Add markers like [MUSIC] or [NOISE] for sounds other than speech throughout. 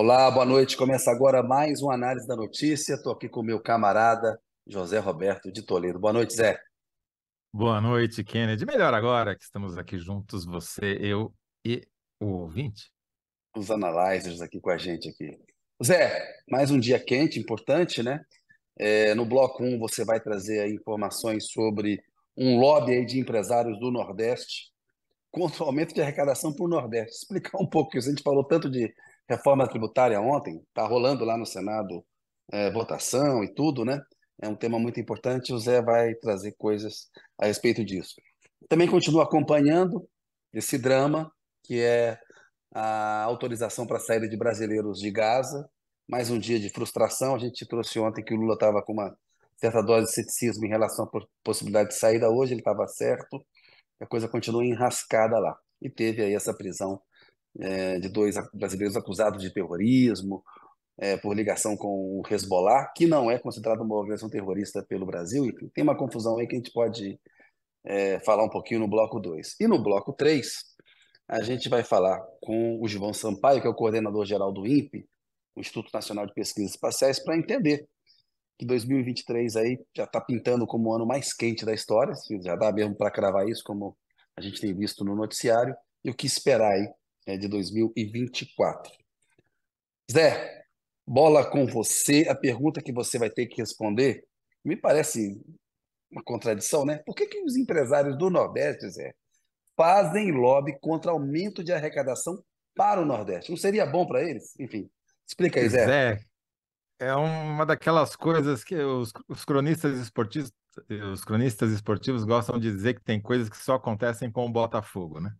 Olá, boa noite. Começa agora mais uma análise da notícia. Estou aqui com o meu camarada José Roberto de Toledo. Boa noite, Zé. Boa noite, Kennedy. Melhor agora que estamos aqui juntos, você, eu e o ouvinte. Os analyzers aqui com a gente aqui. Zé, mais um dia quente, importante, né? É, no bloco 1 você vai trazer informações sobre um lobby de empresários do Nordeste contra o aumento de arrecadação para o Nordeste. Explicar um pouco isso. A gente falou tanto de reforma tributária ontem, está rolando lá no Senado é, votação e tudo, né? É um tema muito importante. O Zé vai trazer coisas a respeito disso. Também continuo acompanhando esse drama, que é a autorização para a saída de brasileiros de Gaza. Mais um dia de frustração. A gente trouxe ontem que o Lula estava com uma certa dose de ceticismo em relação à possibilidade de saída. Hoje ele estava certo. A coisa continua enrascada lá. E teve aí essa prisão é, de dois brasileiros acusados de terrorismo, é, por ligação com o Hezbollah, que não é considerado uma organização terrorista pelo Brasil, e tem uma confusão aí que a gente pode é, falar um pouquinho no bloco 2. E no bloco 3, a gente vai falar com o João Sampaio, que é o coordenador geral do INPE, o Instituto Nacional de Pesquisas Espaciais, para entender que 2023 aí já está pintando como o ano mais quente da história, já dá mesmo para cravar isso, como a gente tem visto no noticiário, e o que esperar aí é, de 2024. Zé, bola com você. A pergunta que você vai ter que responder me parece uma contradição, né? Por que, que os empresários do Nordeste, Zé, fazem lobby contra aumento de arrecadação para o Nordeste? Não seria bom para eles? Enfim, explica aí, Zé. Zé, é uma daquelas coisas que os, os cronistas esportivos os cronistas esportivos gostam de dizer que tem coisas que só acontecem com o Botafogo, né?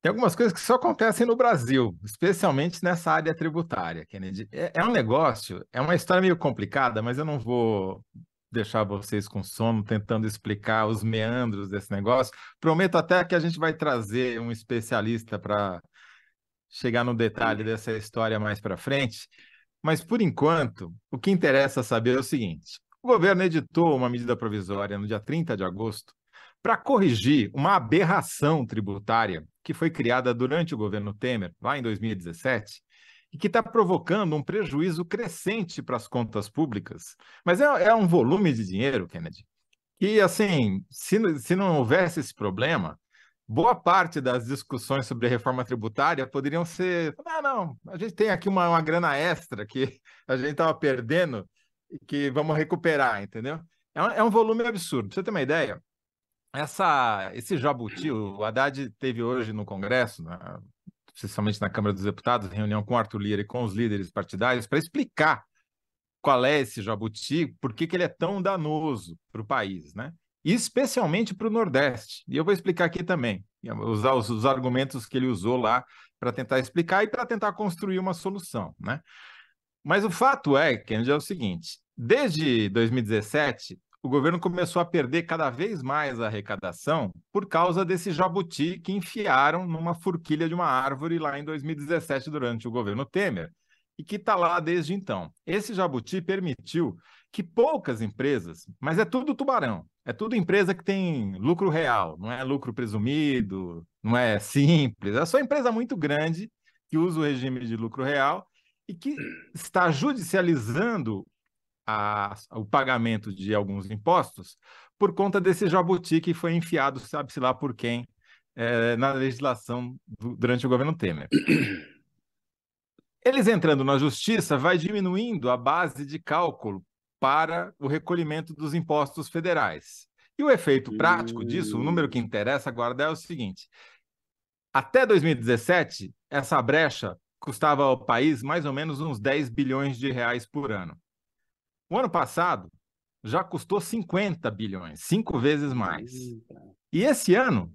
Tem algumas coisas que só acontecem no Brasil, especialmente nessa área tributária, Kennedy. É, é, um negócio, é uma história meio complicada, mas eu não vou deixar vocês com sono tentando explicar os meandros desse negócio. Prometo até que a gente vai trazer um especialista para chegar no detalhe dessa história mais para frente. Mas, por enquanto, o que interessa saber é o seguinte: o governo editou uma medida provisória no dia 30 de agosto para corrigir uma aberração tributária que foi criada durante o governo Temer, lá em 2017, e que está provocando um prejuízo crescente para as contas públicas. Mas é, é, um volume de dinheiro, Kennedy, que, assim, se, se não houvesse esse problema, boa parte das discussões sobre reforma tributária poderiam ser: ah, não, a gente tem aqui uma, uma grana extra que a gente estava perdendo e que vamos recuperar, entendeu? É um, é um volume absurdo. Pra você ter uma ideia, essa, esse jabuti, o Haddad teve hoje no Congresso, na, especialmente na Câmara dos Deputados, reunião com Arthur Lira e com os líderes partidários, para explicar qual é esse jabuti, por que, que ele é tão danoso para o país, né? E especialmente para o Nordeste. E eu vou explicar aqui também, usar os, os argumentos que ele usou lá para tentar explicar e para tentar construir uma solução, né? Mas o fato é, Kennedy, é o seguinte: desde 2017, o governo começou a perder cada vez mais a arrecadação por causa desse jabuti que enfiaram numa forquilha de uma árvore lá em 2017 durante o governo Temer e que está lá desde então. Esse jabuti permitiu que poucas empresas, mas é tudo tubarão, é tudo empresa que tem lucro real, não é lucro presumido, não é simples, é só empresa muito grande que usa o regime de lucro real e que está judicializando a, o pagamento de alguns impostos por conta desse jabuti que foi enfiado, sabe-se lá por quem, é, na legislação do, durante o governo Temer. Eles entrando na justiça, vai diminuindo a base de cálculo para o recolhimento dos impostos federais. E o efeito prático disso, o número que interessa agora é o seguinte: até 2017, essa brecha custava ao país mais ou menos uns 10 bilhões de reais por ano. O ano passado já custou 50 bilhões, cinco vezes mais. E esse ano,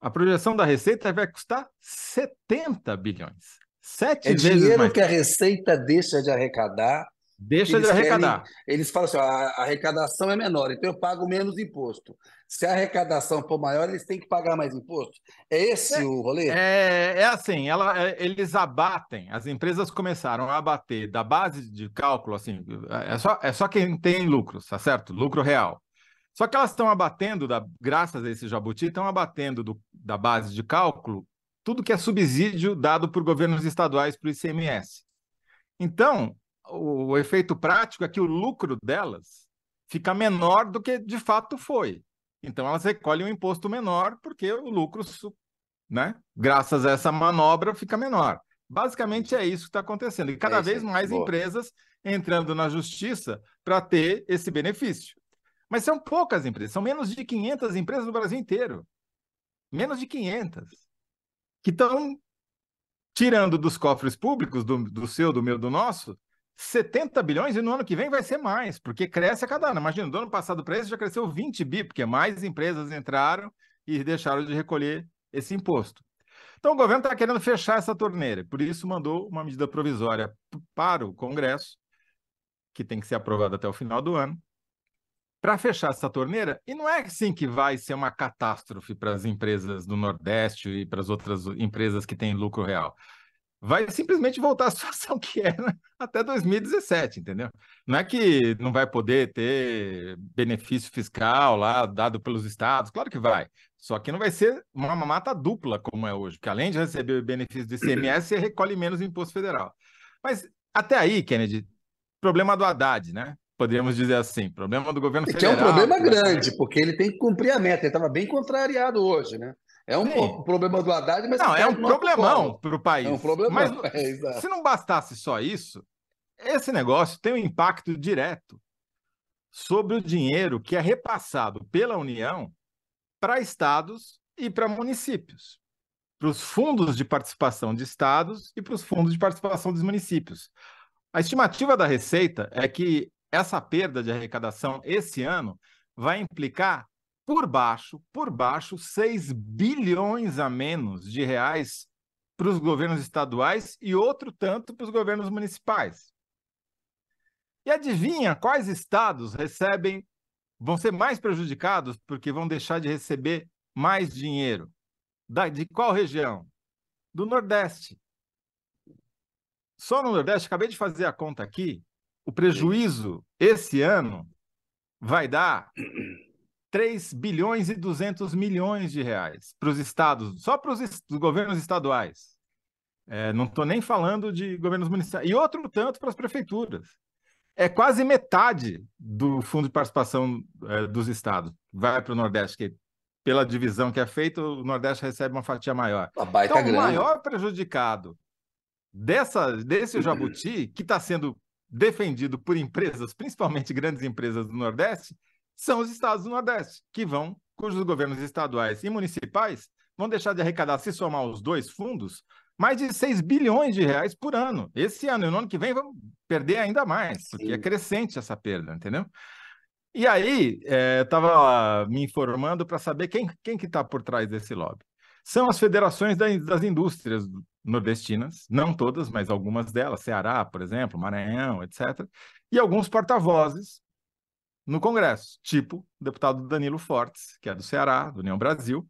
a projeção da Receita vai custar 70 bilhões. Sete é vezes dinheiro mais. que a Receita deixa de arrecadar Deixa eles de arrecadar. Querem, eles falam assim: ó, a arrecadação é menor, então eu pago menos imposto. Se a arrecadação for maior, eles têm que pagar mais imposto. É esse é, o rolê? É, é assim, ela, é, eles abatem, as empresas começaram a abater da base de cálculo, assim, é só, é só quem tem lucros, tá certo? Lucro real. Só que elas estão abatendo, da, graças a esse jabuti, estão abatendo do, da base de cálculo tudo que é subsídio dado por governos estaduais para o ICMS. Então, o, efeito prático é que o lucro delas fica menor do que de fato foi. Então, elas recolhem um imposto menor porque o lucro, né, graças a essa manobra, fica menor. Basicamente é isso que está acontecendo. E cada é vez mais Boa. empresas entrando na justiça para ter esse benefício. Mas são poucas empresas, são menos de 500 empresas no Brasil inteiro. Menos de 500. Que estão tirando dos cofres públicos, do, do seu, do meu, do nosso, 70 bilhões e no ano que vem vai ser mais, porque cresce a cada ano. Imagina, do ano passado para esse já cresceu 20 bi, porque mais empresas entraram e deixaram de recolher esse imposto. Então o governo está querendo fechar essa torneira, por isso mandou uma medida provisória para o Congresso, que tem que ser aprovada até o final do ano, para fechar essa torneira. E não é assim que vai ser uma catástrofe para as empresas do Nordeste e para as outras empresas que têm lucro real vai simplesmente voltar à [LAUGHS] situação que era até 2017, entendeu? Não é que não vai poder ter benefício fiscal lá dado pelos estados, claro que vai. Só que não vai ser uma mata dupla como é hoje, porque além de receber o benefício do ICMS, você recolhe menos imposto federal. Mas até aí, Kennedy, problema do Haddad, né? Poderíamos dizer assim, problema do governo federal. Que é um problema grande, porque ele tem que cumprir a meta. Ele estava bem contrariado hoje, né? É um Sim. problema do Haddad, mas... Não, é um problemão para o país. É um problemão, mas, [LAUGHS] é, se não bastasse só isso, esse negócio tem um impacto direto sobre o dinheiro que é repassado pela União para estados e para municípios, para os fundos de participação de estados e para os fundos de participação dos municípios. A estimativa da Receita é que essa perda de arrecadação esse ano vai implicar por baixo, por baixo, 6 bilhões a menos de reais para os governos estaduais e outro tanto para os governos municipais. E adivinha quais estados recebem, vão ser mais prejudicados porque vão deixar de receber mais dinheiro? Da, de qual região? Do Nordeste. Só no Nordeste, acabei de fazer a conta aqui, o prejuízo esse ano vai dar 3 bilhões e 200 milhões de reais para os estados, só para os governos estaduais. É, não estou nem falando de governos municipais. E outro tanto para as prefeituras. É quase metade do fundo de participação é, dos estados. Vai para o Nordeste, que pela divisão que é feita, o Nordeste recebe uma fatia maior. então, o maior prejudicado dessa, desse [CLEARS THROAT] jabuti, que está sendo defendido por empresas, principalmente grandes empresas do Nordeste, são os estados do Nordeste, que vão, cujos governos estaduais e municipais vão deixar de arrecadar, se somar os dois fundos, mais de 6 bilhões de reais por ano. Esse ano e no ano que vem vão perder ainda mais, porque Sim. é crescente essa perda, entendeu? E aí, é, eu estava me informando para saber quem, quem que está por trás desse lobby. São as federações das indústrias nordestinas, não todas, mas algumas delas, Ceará, por exemplo, Maranhão, etc. E alguns porta-vozes no Congresso, tipo o deputado Danilo Fortes, que é do Ceará, do União Brasil,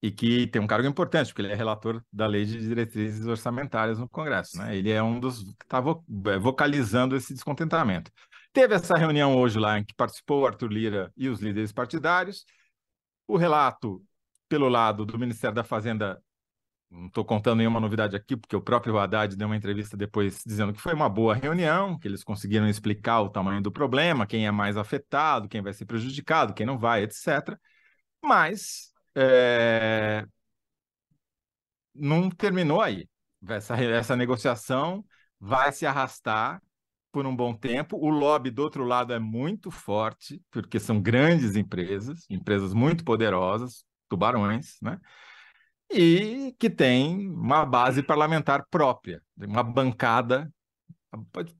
e que tem um cargo importante, porque ele é relator da Lei de Diretrizes Orçamentárias no Congresso. Né? Ele é um dos que está é, vocalizando esse descontentamento. Teve essa reunião hoje lá em que participou Arthur Lira e os líderes partidários. O relato pelo lado do Ministério da Fazenda não estou contando nenhuma novidade aqui, porque o próprio Haddad deu uma entrevista depois dizendo que foi uma boa reunião, que eles conseguiram explicar o tamanho do problema, quem é mais afetado, quem vai ser prejudicado, quem não vai, etc. Mas é... não terminou aí. Essa, essa negociação vai se arrastar por um bom tempo. O lobby do outro lado é muito forte, porque são grandes empresas, empresas muito poderosas, tubarões, né? E que tem uma base parlamentar própria, uma bancada,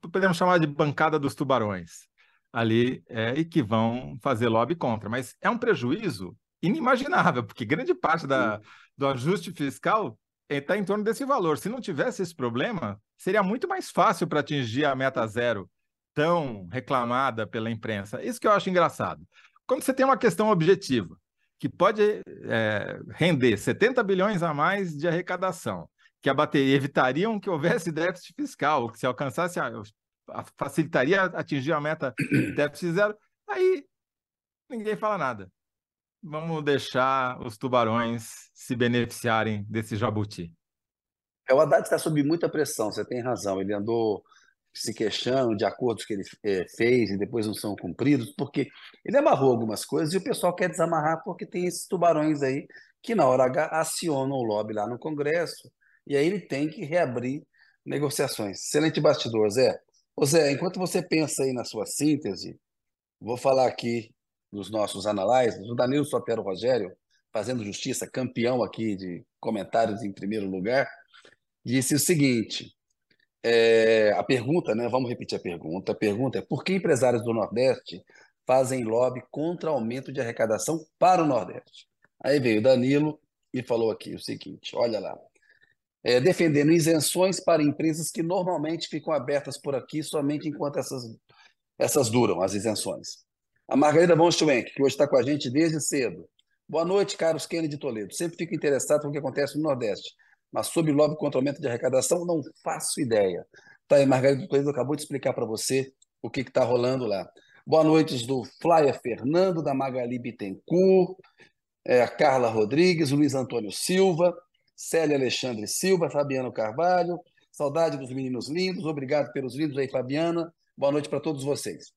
podemos chamar de bancada dos tubarões, ali, é, e que vão fazer lobby contra. Mas é um prejuízo inimaginável, porque grande parte da, do ajuste fiscal está em torno desse valor. Se não tivesse esse problema, seria muito mais fácil para atingir a meta zero tão reclamada pela imprensa. Isso que eu acho engraçado. Quando você tem uma questão objetiva, que pode é, render 70 bilhões a mais de arrecadação, que abateria, evitariam que houvesse déficit fiscal, que se alcançasse, a, a, facilitaria atingir a meta déficit zero, aí ninguém fala nada. Vamos deixar os tubarões se beneficiarem desse jabuti. É, o Haddad está sob muita pressão, você tem razão. Ele andou se queixando de acordos que ele é, fez e depois não são cumpridos, porque ele amarrou algumas coisas e o pessoal quer desamarrar porque tem esses tubarões aí que na hora H acionam o lobby lá no Congresso e aí ele tem que reabrir negociações. Excelente bastidor, Zé. Ô Zé, enquanto você pensa aí na sua síntese, vou falar aqui dos nossos analyses, o Danilo Sotero Rogério, fazendo justiça, campeão aqui de comentários em primeiro lugar, disse o seguinte: é, a pergunta, né? Vamos repetir a pergunta. A pergunta é: por que empresários do Nordeste fazem lobby contra aumento de arrecadação para o Nordeste? Aí veio Danilo e falou aqui o seguinte: olha lá. É, defendendo isenções para empresas que normalmente ficam abertas por aqui somente enquanto essas, essas duram, as isenções. A Margarida von Schwenk, que hoje está com a gente desde cedo. Boa noite, caros Kennedy de Toledo. Sempre fico interessado com o que acontece no Nordeste mas sobre lobby contra aumento de arrecadação, não faço ideia. Tá aí, Margarida Toledo acabou de explicar para você o que está rolando lá. Boa noite do Flyer Fernando, da Magali Bittencourt, é, Carla Rodrigues, o Luiz Antônio Silva, Célia Alexandre Silva, Fabiano Carvalho, saudade dos meninos lindos, obrigado pelos lindos aí, Fabiana. Boa noite para todos vocês.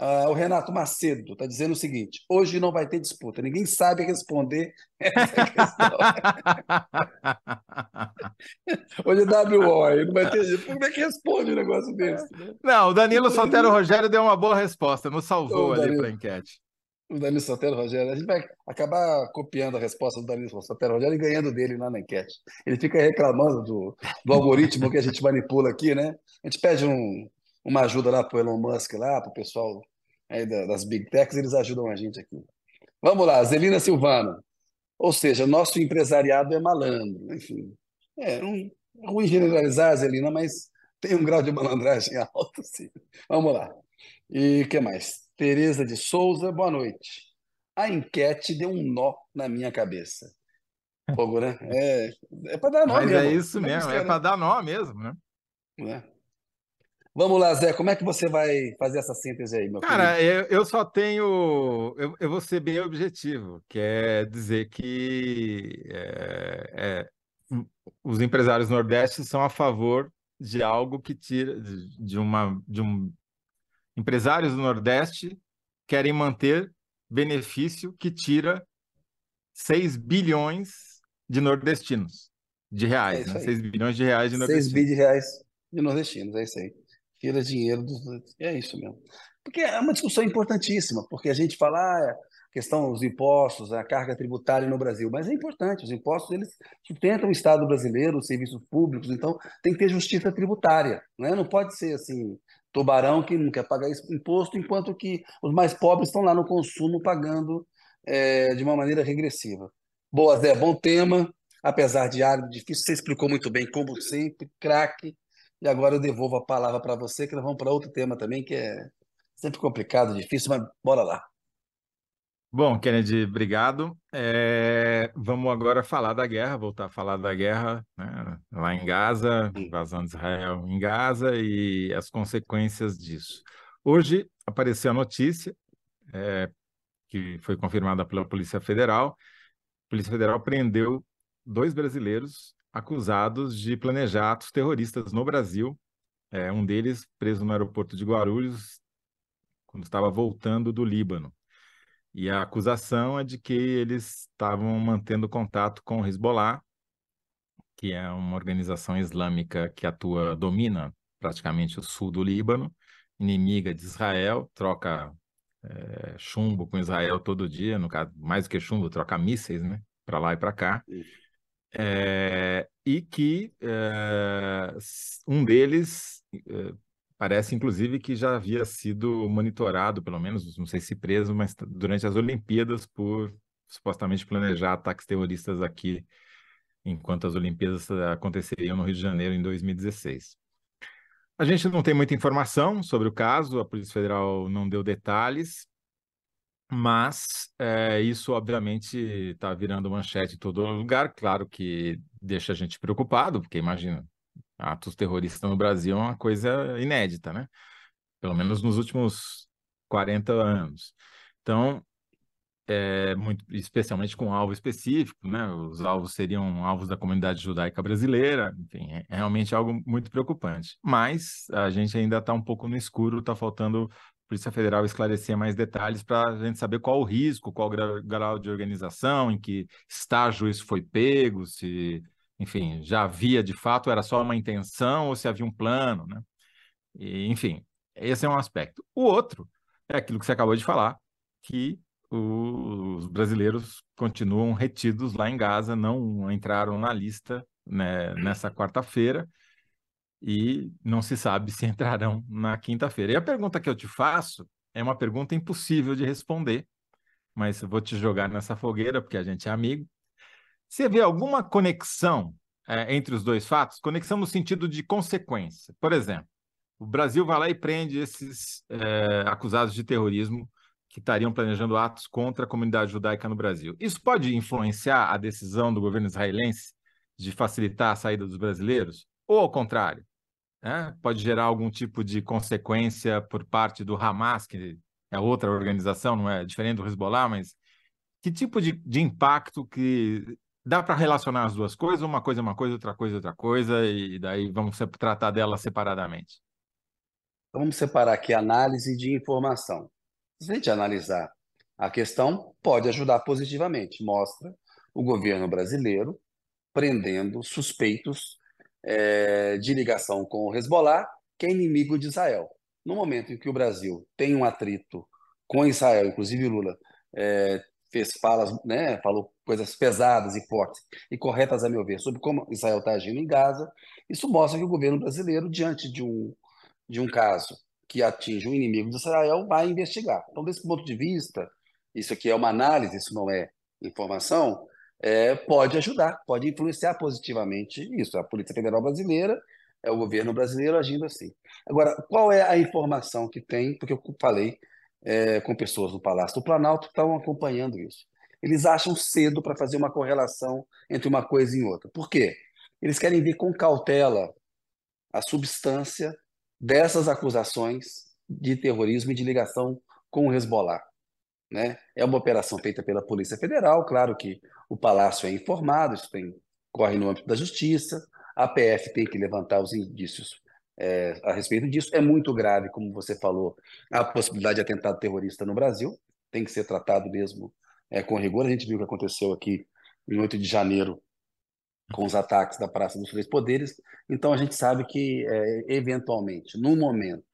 Ah, o Renato Macedo está dizendo o seguinte: hoje não vai ter disputa, ninguém sabe responder [LAUGHS] essa questão. [LAUGHS] hoje é WO, não vai ter. Como é que responde um negócio desse? Né? Não, o Danilo Sotero Rogério deu uma boa resposta, nos salvou ali para a enquete. O Danilo Sotero Rogério, a gente vai acabar copiando a resposta do Danilo Sotero Rogério e ganhando dele lá na enquete. Ele fica reclamando do, do algoritmo que a gente manipula aqui, né? A gente pede um, uma ajuda lá para o Elon Musk, lá, para o pessoal das Big Techs, eles ajudam a gente aqui. Vamos lá, Zelina Silvano. Ou seja, nosso empresariado é malandro. Enfim, é, um, é ruim generalizar, Zelina, mas tem um grau de malandragem [LAUGHS] alto, sim. Vamos lá. E o que mais? Tereza de Souza, boa noite. A enquete deu um nó na minha cabeça. Fogo, né? É, é para dar nó Mas mesmo. é isso mesmo, é para dar nó mesmo, né? É. Vamos lá, Zé, como é que você vai fazer essa síntese aí, meu Cara, eu, eu, só tenho. Eu, eu, vou ser bem objetivo, que é dizer que é, é, os empresários nordestes são a favor de algo que tira de uma de um empresários do Nordeste querem manter benefício que tira 6 bilhões de nordestinos de reais, é né? 6 bilhões de reais de nordestinos. 6 bilhões de reais de nordestinos, é isso aí tira dinheiro dos. É isso mesmo. Porque é uma discussão importantíssima, porque a gente fala ah, a questão dos impostos, a carga tributária no Brasil, mas é importante, os impostos eles sustentam o Estado brasileiro, os serviços públicos, então tem que ter justiça tributária, né? não pode ser assim, tubarão que não quer pagar imposto, enquanto que os mais pobres estão lá no consumo pagando é, de uma maneira regressiva. Boa, Zé, bom tema, apesar de árido, difícil, você explicou muito bem, como sempre, craque, e agora eu devolvo a palavra para você, que nós vamos para outro tema também, que é sempre complicado, difícil, mas bora lá. Bom, Kennedy, obrigado. É, vamos agora falar da guerra, voltar a falar da guerra né, lá em Gaza, invasão de Israel em Gaza e as consequências disso. Hoje apareceu a notícia, é, que foi confirmada pela Polícia Federal. A Polícia Federal prendeu dois brasileiros acusados de planejar atos terroristas no Brasil. É, um deles preso no aeroporto de Guarulhos, quando estava voltando do Líbano. E a acusação é de que eles estavam mantendo contato com o Hezbollah, que é uma organização islâmica que atua, domina praticamente o sul do Líbano, inimiga de Israel, troca é, chumbo com Israel todo dia, no caso, mais do que chumbo, troca mísseis, né, para lá e para cá. É, e que é, um deles é, parece, inclusive, que já havia sido monitorado, pelo menos, não sei se preso, mas durante as Olimpíadas, por supostamente planejar ataques terroristas aqui, enquanto as Olimpíadas aconteceriam no Rio de Janeiro em 2016. A gente não tem muita informação sobre o caso, a Polícia Federal não deu detalhes, mas é, isso, obviamente, está virando manchete em todo lugar. Claro que deixa a gente preocupado, porque imagina, atos terroristas no Brasil é uma coisa inédita, né? Pelo menos nos últimos 40 anos. Então, é, muito, especialmente com um alvo específico, né? Os alvos seriam alvos da comunidade judaica brasileira, enfim, é, realmente algo muito preocupante. Mas a gente ainda está um pouco no escuro, está faltando Polícia Federal esclarecer mais detalhes para a gente saber qual o risco, qual o grau, de organização, em que estágio isso foi pego, se, enfim, já havia de fato, era só uma intenção ou se havia um plano, né? E, enfim, esse é um aspecto. O outro é aquilo que você acabou de falar, que os brasileiros continuam retidos lá em Gaza, não entraram na lista né, nessa quarta-feira e não se sabe se entrarão na quinta-feira. E a pergunta que eu te faço é uma pergunta impossível de responder, mas eu vou te jogar nessa fogueira porque a gente é amigo. Você vê alguma conexão é, entre os dois fatos? Conexão no sentido de consequência. Por exemplo, o Brasil vai lá e prende esses é, acusados de terrorismo que estariam planejando atos contra a comunidade judaica no Brasil. Isso pode influenciar a decisão do governo israelense de facilitar a saída dos brasileiros? Ou ao contrário? Né? Pode gerar algum tipo de consequência por parte do Hamas, que é outra organização, não é diferente do Hezbollah, mas que tipo de, de impacto que dá para relacionar as duas coisas? Uma coisa é uma coisa, outra coisa é outra coisa, e daí vamos tratar delas separadamente. Vamos separar aqui análise de informação. Se a gente analisar a questão, pode ajudar positivamente. Mostra o governo brasileiro prendendo suspeitos é, de ligação com o Hezbollah, que é inimigo de Israel. No momento em que o Brasil tem um atrito com Israel, inclusive Lula é, fez falas, né, falou coisas pesadas e fortes e corretas, a meu ver, sobre como Israel está agindo em Gaza, isso mostra que o governo brasileiro, diante de um, de um caso que atinge um inimigo de Israel vai investigar. Então, desse ponto de vista, isso aqui é uma análise, isso não é informação, é, pode ajudar, pode influenciar positivamente isso. A Polícia Federal Brasileira é o governo brasileiro agindo assim. Agora, qual é a informação que tem? Porque eu falei é, com pessoas do Palácio do Planalto que estão acompanhando isso. Eles acham cedo para fazer uma correlação entre uma coisa e outra. Por quê? Eles querem ver com cautela a substância dessas acusações de terrorismo e de ligação com o Hezbollah. Né? É uma operação feita pela Polícia Federal, claro que o Palácio é informado, isso tem, corre no âmbito da Justiça, a PF tem que levantar os indícios é, a respeito disso. É muito grave, como você falou, a possibilidade de atentado terrorista no Brasil, tem que ser tratado mesmo é, com rigor. A gente viu o que aconteceu aqui em 8 de janeiro com os ataques da Praça dos Três Poderes. Então a gente sabe que, é, eventualmente, num momento,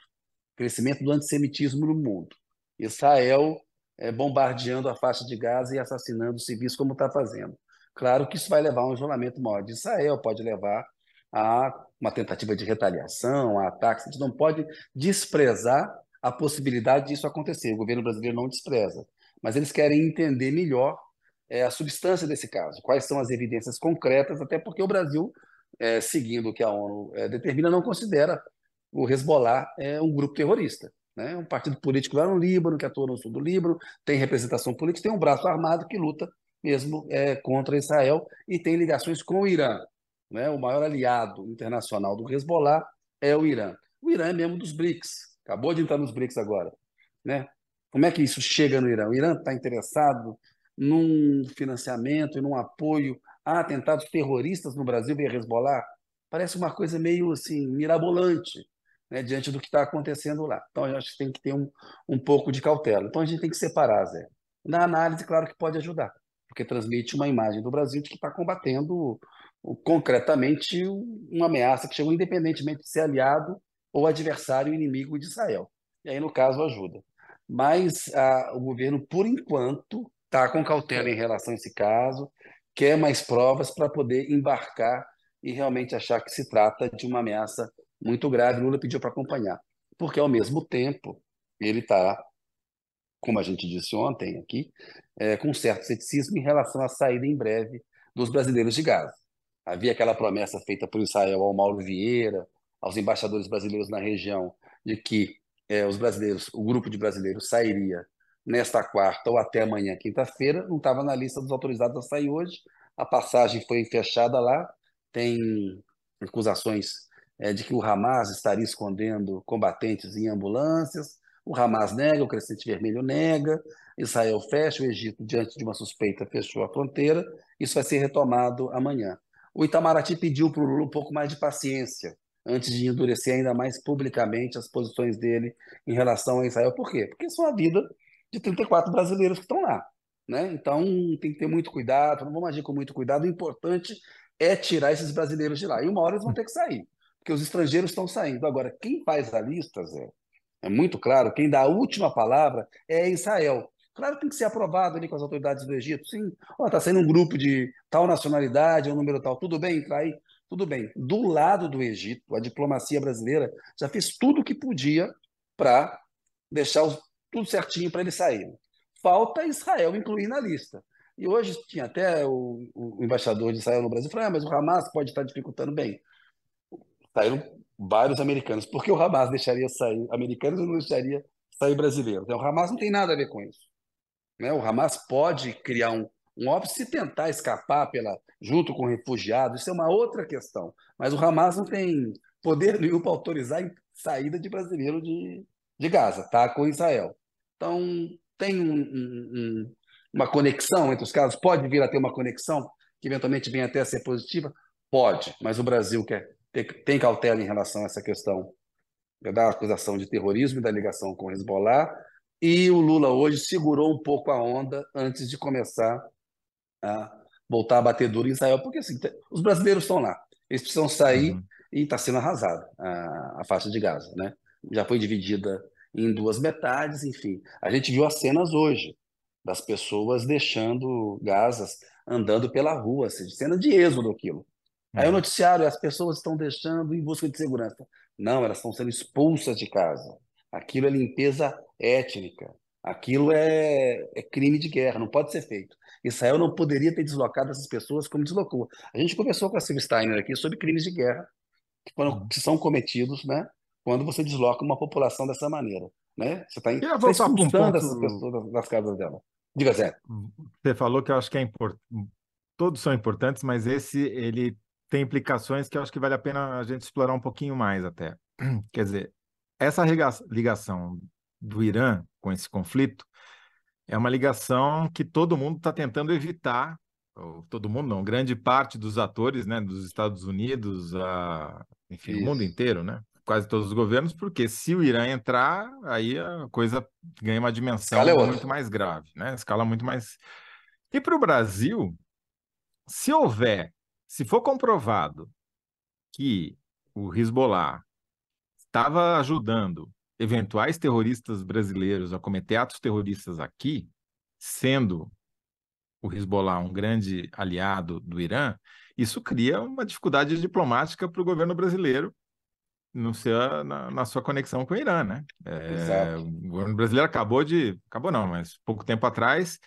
crescimento do antissemitismo no mundo, Israel é, bombardeando a faixa de Gaza e assassinando civis como está fazendo. Claro que isso vai levar a um isolamento maior de Israel, pode levar a uma tentativa de retaliação, a ataques. A gente não pode desprezar a possibilidade disso acontecer. O governo brasileiro não despreza, mas eles querem entender melhor é, a substância desse caso, quais são as evidências concretas, até porque o Brasil, é, seguindo o que a ONU é, determina, não considera o Hezbollah é, um grupo terrorista. Né? Um partido político lá no Líbano, que atua no sul do Líbano, tem representação política, tem um braço armado que luta mesmo é, contra Israel e tem ligações com o Irã. Né? O maior aliado internacional do Hezbollah é o Irã. O Irã é membro dos BRICS, acabou de entrar nos BRICS agora. Né? Como é que isso chega no Irã? O Irã está interessado num financiamento e num apoio a atentados terroristas no Brasil via Hezbollah, parece uma coisa meio assim, mirabolante, né, diante do que está acontecendo lá. Então, acho que tem que ter um, um pouco de cautela. Então, a gente tem que separar, Zé. Na análise, claro que pode ajudar, porque transmite uma imagem do Brasil de que está combatendo concretamente uma ameaça que chegou independentemente de ser aliado ou adversário inimigo de Israel. E aí, no caso, ajuda. Mas a, o governo, por enquanto, está com cautela em relação a esse caso, quer mais provas para poder embarcar e realmente achar que se trata de uma ameaça muito grave. Lula pediu para acompanhar, porque ao mesmo tempo ele está, como a gente disse ontem aqui, é, com certo ceticismo em relação à saída em breve dos brasileiros de Gaza. Havia aquela promessa feita por Israel ao Mauro Vieira, aos embaixadores brasileiros na região, de que é, os brasileiros, o grupo de brasileiros sairia nesta quarta ou até amanhã, quinta-feira, não estava na lista dos autorizados a sair hoje. A passagem foi fechada lá, tem acusações é, de que o Hamas estaria escondendo combatentes em ambulâncias. O Hamas nega, o Crescente Vermelho nega, Israel fecha, o Egito, diante de uma suspeita, fechou a fronteira. Isso vai ser retomado amanhã. O Itamaraty pediu para o Lula um pouco mais de paciência antes de endurecer ainda mais publicamente as posições dele em relação a Israel. Por quê? Porque são a vida de 34 brasileiros que estão lá. Né? Então tem que ter muito cuidado, não vamos agir com muito cuidado. O importante é tirar esses brasileiros de lá. E uma hora eles vão ter que sair, porque os estrangeiros estão saindo. Agora, quem faz a lista, Zé, é muito claro, quem dá a última palavra é Israel. Claro que tem que ser aprovado ali com as autoridades do Egito. Sim, está saindo um grupo de tal nacionalidade, um número tal. Tudo bem, entrar aí? Tudo bem. Do lado do Egito, a diplomacia brasileira já fez tudo o que podia para deixar os, tudo certinho para eles saírem. Falta Israel incluir na lista. E hoje tinha até o, o embaixador de Israel no Brasil ah, mas o Hamas pode estar dificultando bem. Saíram vários americanos. Por que o Hamas deixaria sair americanos e não deixaria sair brasileiros? O Hamas não tem nada a ver com isso. Né? O Hamas pode criar um, um óbvio se tentar escapar pela, junto com refugiados, isso é uma outra questão. Mas o Hamas não tem poder nenhum para autorizar a saída de brasileiro de, de Gaza, tá? Com Israel. Então, tem um, um, uma conexão entre os casos? Pode vir a ter uma conexão que eventualmente venha até a ser positiva? Pode, mas o Brasil quer, tem cautela em relação a essa questão da acusação de terrorismo e da ligação com o Hezbollah e o Lula hoje segurou um pouco a onda antes de começar a voltar a bater duro em Israel, porque assim, os brasileiros estão lá, eles precisam sair uhum. e está sendo arrasada a, a, faixa de Gaza, né? Já foi dividida em duas metades, enfim. A gente viu as cenas hoje das pessoas deixando Gazas andando pela rua, assim, cena de êxodo aquilo. Uhum. Aí o noticiário, as pessoas estão deixando em busca de segurança. Não, elas estão sendo expulsas de casa. Aquilo é limpeza étnica. Aquilo é, é, crime de guerra, não pode ser feito. Israel não poderia ter deslocado essas pessoas como deslocou. A gente conversou com a Silvia Steiner aqui sobre crimes de guerra que, foram, uhum. que são cometidos né, quando você desloca uma população dessa maneira. Né? Você está tá expulsando um ponto... essas pessoas das casas dela. Diga, Zé. Você falou que eu acho que é importante. Todos são importantes, mas esse ele tem implicações que eu acho que vale a pena a gente explorar um pouquinho mais até. [CLEARS THROAT] Quer dizer, essa ligação do Irã com esse conflito é uma ligação que todo mundo está tentando evitar, todo mundo não, grande parte dos atores, né, dos Estados Unidos, a, enfim, o mundo inteiro, né, quase todos os governos, porque se o Irã entrar, aí a coisa ganha uma dimensão é muito mais grave, né, escala muito mais. E para o Brasil, se houver, se for comprovado que o Hezbollah estava ajudando eventuais terroristas brasileiros a cometer atos terroristas aqui, sendo o Hezbollah um grande aliado do Irã, isso cria uma dificuldade diplomática para o governo brasileiro no seu, na, na, sua conexão com o Irã, né? É, o governo brasileiro acabou de, acabou não, mas pouco tempo atrás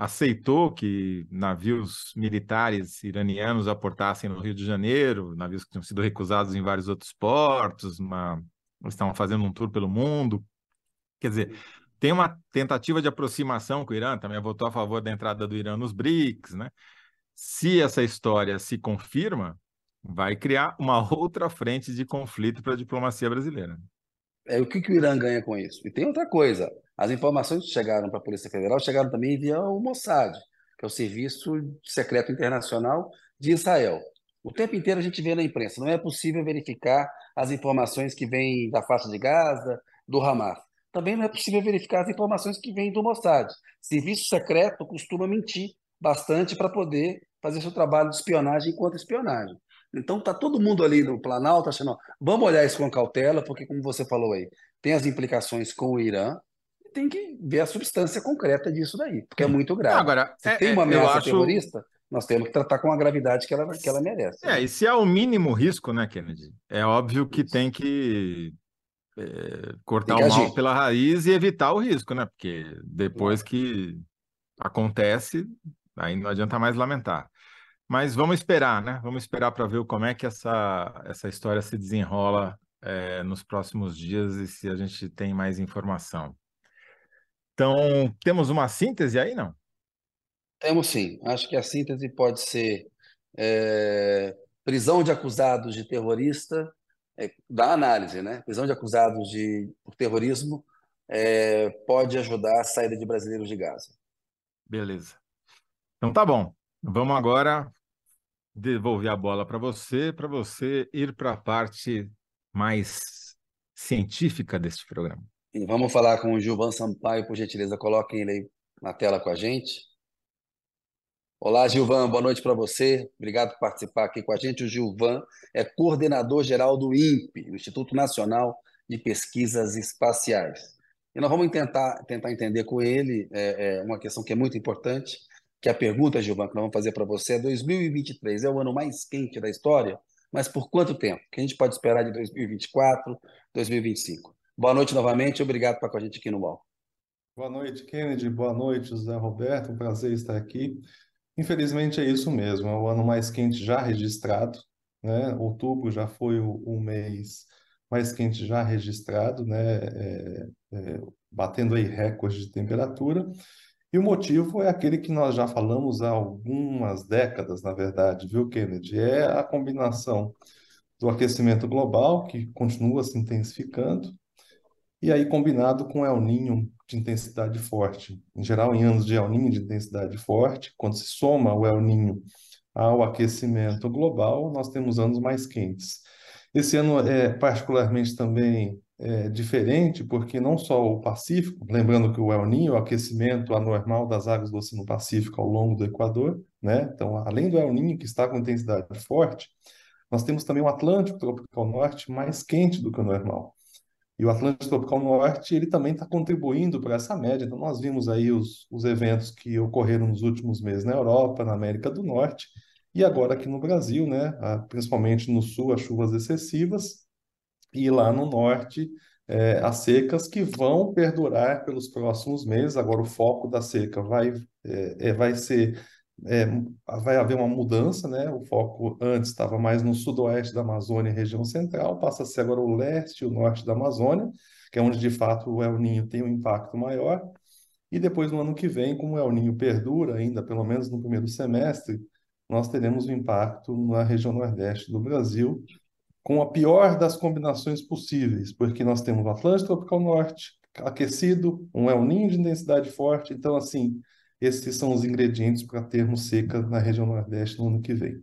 aceitou que navios militares iranianos aportassem no Rio de Janeiro, navios que tinham sido recusados em vários outros portos, uma... estavam fazendo um tour pelo mundo. Quer dizer, tem uma tentativa de aproximação com o Irã, também votou a favor da entrada do Irã nos BRICS, né? Se essa história se confirma, vai criar uma outra frente de conflito para a diplomacia brasileira. É, o que, que o Irã ganha com isso? E tem outra coisa. As informações que chegaram para a Polícia Federal chegaram também via o Mossad, que é o Serviço Secreto Internacional de Israel. O tempo inteiro a gente vê na imprensa, não é possível verificar as informações que vêm da faixa de Gaza, do Hamas. Também não é possível verificar as informações que vêm do Mossad. Serviço secreto costuma mentir bastante para poder fazer seu trabalho de espionagem enquanto espionagem. Então está todo mundo ali no Planalto achando, vamos olhar isso com cautela, porque como você falou aí, tem as implicações com o Irã, tem que ver a substância concreta disso daí, porque é muito grave. Agora, se é, tem uma ameaça acho... terrorista, nós temos que tratar com a gravidade que ela, que ela merece. É, e se há o mínimo risco, né, Kennedy? É óbvio que tem que é, cortar tem que o mal agir. pela raiz e evitar o risco, né? Porque depois que acontece, aí não adianta mais lamentar. Mas vamos esperar, né? Vamos esperar para ver como é que essa, essa história se desenrola é, nos próximos dias e se a gente tem mais informação. Então, temos uma síntese aí, não? Temos sim. Acho que a síntese pode ser é, prisão de acusados de terrorista, é, da análise, né? Prisão de acusados de por terrorismo é, pode ajudar a saída de brasileiros de Gaza. Beleza. Então tá bom. Vamos agora devolver a bola para você, para você ir para a parte mais científica deste programa. E vamos falar com o Gilvan Sampaio, por gentileza, coloquem ele aí na tela com a gente. Olá, Gilvan, boa noite para você. Obrigado por participar aqui com a gente. O Gilvan é coordenador geral do INPE, Instituto Nacional de Pesquisas Espaciais. E nós vamos tentar, tentar entender com ele é, é, uma questão que é muito importante, que a pergunta, Gilvan, que nós vamos fazer para você é 2023 é o ano mais quente da história, mas por quanto tempo? O que a gente pode esperar de 2024, 2025? Boa noite novamente, obrigado por estar com a gente aqui no UOL. Boa noite, Kennedy. Boa noite, José Roberto. Um prazer estar aqui. Infelizmente é isso mesmo, é o ano mais quente já registrado. Né? Outubro já foi o, o mês mais quente já registrado, né? É, é, batendo aí recordes de temperatura. E o motivo é aquele que nós já falamos há algumas décadas, na verdade, viu, Kennedy? É a combinação do aquecimento global, que continua se intensificando, e aí combinado com El Ninho de intensidade forte. Em geral, em anos de El Ninho de intensidade forte, quando se soma o El Ninho ao aquecimento global, nós temos anos mais quentes. Esse ano é particularmente também é, diferente, porque não só o Pacífico, lembrando que o El Niño, o aquecimento anormal das águas do Oceano Pacífico ao longo do Equador, né? Então, além do El Niño, que está com intensidade forte, nós temos também o Atlântico Tropical Norte mais quente do que o normal. E o Atlântico Tropical Norte, ele também está contribuindo para essa média. Então, nós vimos aí os, os eventos que ocorreram nos últimos meses na Europa, na América do Norte, e agora aqui no Brasil, né? principalmente no sul, as chuvas excessivas, e lá no norte é, as secas que vão perdurar pelos próximos meses. Agora o foco da seca vai, é, é vai ser é, vai haver uma mudança, né? O foco antes estava mais no sudoeste da Amazônia, região central, passa a ser agora o leste e o norte da Amazônia, que é onde de fato o El Ninho tem um impacto maior. E depois no ano que vem, como o El Ninho perdura ainda, pelo menos no primeiro semestre, nós teremos um impacto na região nordeste do Brasil, com a pior das combinações possíveis, porque nós temos o Atlântico Tropical Norte aquecido, um El Niño de intensidade forte, então assim, esses são os ingredientes para termos seca na região Nordeste no ano que vem.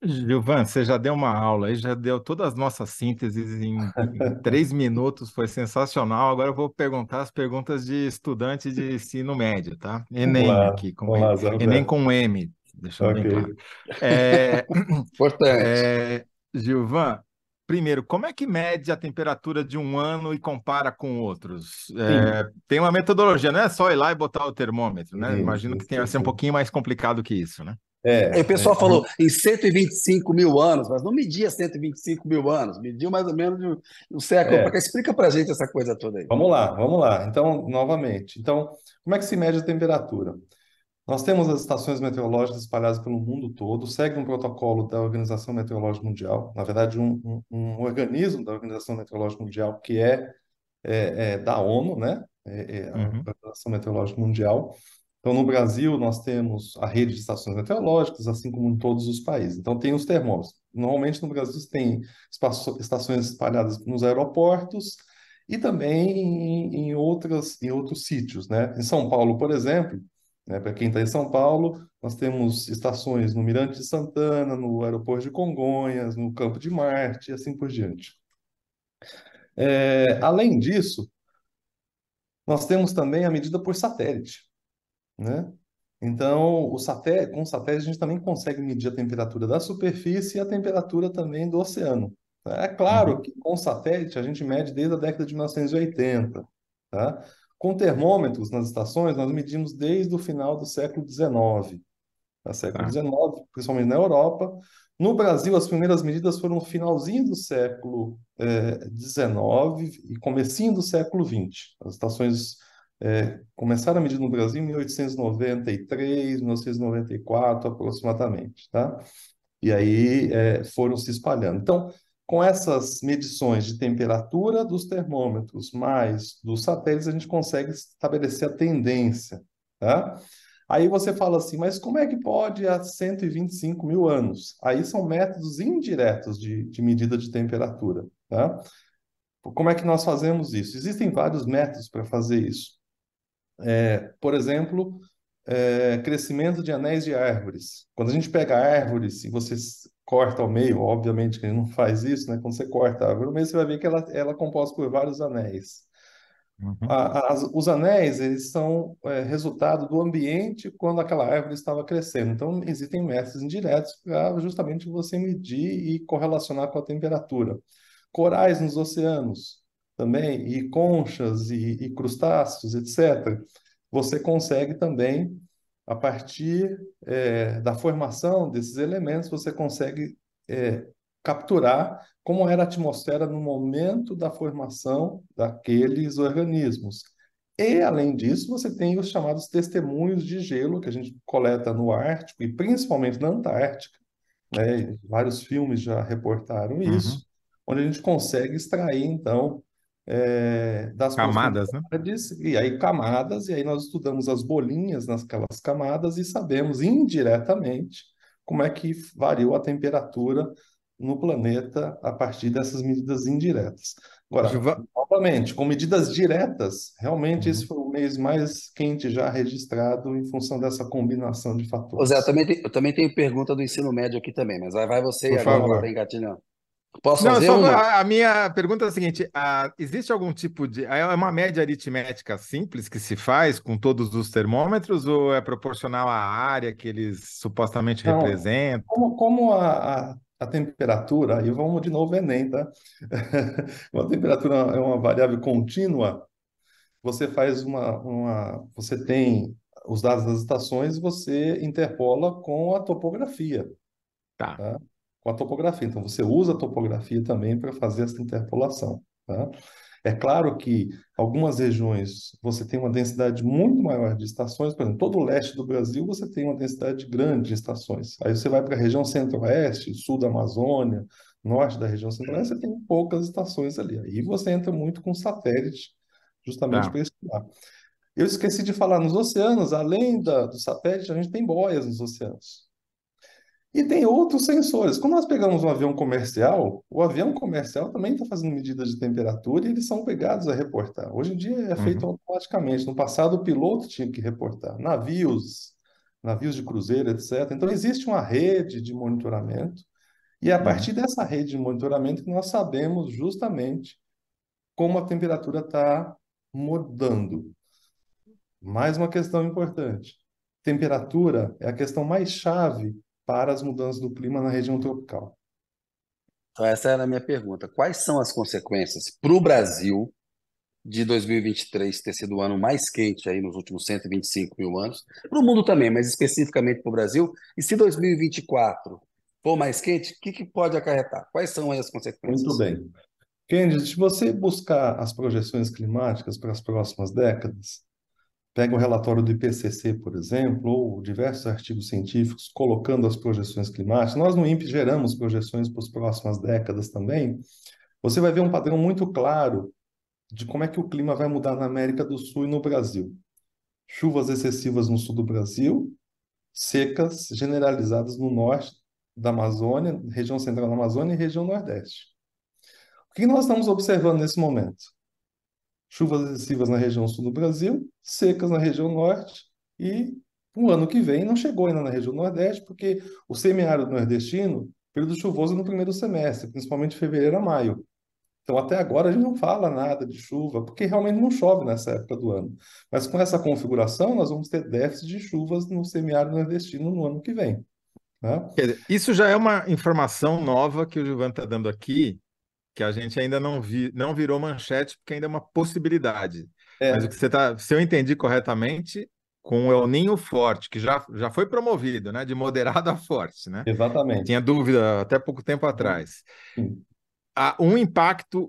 Gilvan, você já deu uma aula aí, já deu todas as nossas sínteses em, em [LAUGHS] três minutos, foi sensacional. Agora eu vou perguntar as perguntas de estudante de ensino médio, tá? Enem Olá. aqui, com Olá, Enem com M, deixando okay. bem claro. É, [LAUGHS] Importante. É, Gilvan, primeiro, como é que mede a temperatura de um ano e compara com outros? É, tem uma metodologia, não é só ir lá e botar o termômetro, né? Sim, Imagino que tenha que ser um pouquinho mais complicado que isso, né? É, o pessoal é, falou em 125 mil anos, mas não media 125 mil anos, mediu mais ou menos um século. É. Explica para a gente essa coisa toda aí. Vamos lá, vamos lá. Então, novamente. Então, como é que se mede a temperatura? Nós temos as estações meteorológicas espalhadas pelo mundo todo, segue um protocolo da Organização Meteorológica Mundial, na verdade, um, um, um organismo da Organização Meteorológica Mundial que é, é, é da ONU, né? É, é a uhum. Organização Meteorológica Mundial. Então, no Brasil, nós temos a rede de estações meteorológicas, assim como em todos os países. Então, tem os termômetros. Normalmente, no Brasil, tem estações espalhadas nos aeroportos e também em, em, outras, em outros sítios, né? Em São Paulo, por exemplo, né? Para quem está em São Paulo, nós temos estações no Mirante de Santana, no aeroporto de Congonhas, no Campo de Marte e assim por diante. É, além disso, nós temos também a medida por satélite. Né? Então, o satélite, com o satélite, a gente também consegue medir a temperatura da superfície e a temperatura também do oceano. É claro uhum. que com o satélite a gente mede desde a década de 1980. Tá? Com termômetros nas estações, nós medimos desde o final do século XIX. No século XIX, tá. principalmente na Europa. No Brasil, as primeiras medidas foram no finalzinho do século XIX e comecinho do século XX. As estações é, começaram a medir no Brasil em 1893, 1994, aproximadamente, tá? E aí é, foram se espalhando. Então, com essas medições de temperatura dos termômetros mais dos satélites, a gente consegue estabelecer a tendência. Tá? Aí você fala assim, mas como é que pode há 125 mil anos? Aí são métodos indiretos de, de medida de temperatura. Tá? Como é que nós fazemos isso? Existem vários métodos para fazer isso. É, por exemplo, é, crescimento de anéis de árvores. Quando a gente pega árvores e você corta ao meio, obviamente que gente não faz isso, né? Quando você corta a árvore ao meio, você vai ver que ela, ela é composta por vários anéis. Uhum. A, as, os anéis, eles são é, resultado do ambiente quando aquela árvore estava crescendo. Então, existem métodos indiretos para justamente você medir e correlacionar com a temperatura. Corais nos oceanos também, e conchas, e, e crustáceos, etc. Você consegue também, a partir é, da formação desses elementos, você consegue é, capturar como era a atmosfera no momento da formação daqueles organismos. E, além disso, você tem os chamados testemunhos de gelo, que a gente coleta no Ártico e principalmente na Antártica. Né? Vários filmes já reportaram uhum. isso, onde a gente consegue extrair, então, é, das camadas, né? E aí camadas, e aí nós estudamos as bolinhas nasquelas camadas e sabemos indiretamente como é que variou a temperatura no planeta a partir dessas medidas indiretas. Agora, Juva... novamente, com medidas diretas, realmente uhum. esse foi o mês mais quente já registrado em função dessa combinação de fatores. Zé, eu também, tenho, eu também tenho pergunta do ensino médio aqui também, mas vai, vai você Por e agora favor. vai engatilhando. Posso Não, fazer só uma? a, a minha pergunta é a seguinte: a, existe algum tipo de. É uma média aritmética simples que se faz com todos os termômetros ou é proporcional à área que eles supostamente Não, representam? como, como a, a, a temperatura, e vamos de novo Enem, tá? [LAUGHS] Como a temperatura é uma variável contínua, você faz uma, uma. Você tem os dados das estações e você interpola com a topografia. Tá. tá? Com a topografia. Então, você usa a topografia também para fazer essa interpolação. Tá? É claro que algumas regiões você tem uma densidade muito maior de estações, por exemplo, todo o leste do Brasil você tem uma densidade grande de estações. Aí você vai para a região centro-oeste, sul da Amazônia, norte da região centro-oeste, você tem poucas estações ali. Aí você entra muito com satélite, justamente Tá. para estudar. Eu esqueci de falar, nos oceanos, além da, do satélite, a gente tem boias nos oceanos. E tem outros sensores. Quando nós pegamos um avião comercial, o avião comercial também está fazendo medidas de temperatura e eles são obrigados a reportar. Hoje em dia é feito Uhum. automaticamente. No passado, o piloto tinha que reportar. Navios, navios de cruzeiro, etc. Então, existe uma rede de monitoramento. E é a Uhum. partir dessa rede de monitoramento que nós sabemos justamente como a temperatura está mudando. Mais uma questão importante. Temperatura é a questão mais chave para as mudanças do clima na região tropical. Então, essa era a minha pergunta. Quais são as consequências para o Brasil de 2023 ter sido o ano mais quente aí nos últimos 125 mil anos? Para o mundo também, mas especificamente para o Brasil. E se 2024 for mais quente, o que, que pode acarretar? Quais são as consequências? Muito bem. Kennedy, se você buscar as projeções climáticas para as próximas décadas, pega o relatório do IPCC, por exemplo, ou diversos artigos científicos colocando as projeções climáticas, nós no INPE geramos projeções para as próximas décadas também, você vai ver um padrão muito claro de como é que o clima vai mudar na América do Sul e no Brasil. Chuvas excessivas no sul do Brasil, secas generalizadas no norte da Amazônia, região central da Amazônia e região nordeste. O que nós estamos observando nesse momento? Chuvas excessivas na região sul do Brasil, secas na região norte e o ano que vem não chegou ainda na região nordeste, porque o semiárido nordestino, período chuvoso no primeiro semestre, principalmente fevereiro a maio. Então, até agora, a gente não fala nada de chuva, porque realmente não chove nessa época do ano. Mas com essa configuração, nós vamos ter déficit de chuvas no semiárido nordestino no ano que vem. Né? Isso já é uma informação nova que o Gilvan está dando aqui, que a gente ainda não, vi, não virou manchete, porque ainda é uma possibilidade. É. Mas o que você tá, se eu entendi corretamente, com o El Ninho forte, que já, já foi promovido, né? De moderado a forte, né? Exatamente. Tinha dúvida até pouco tempo atrás. Sim. Há um impacto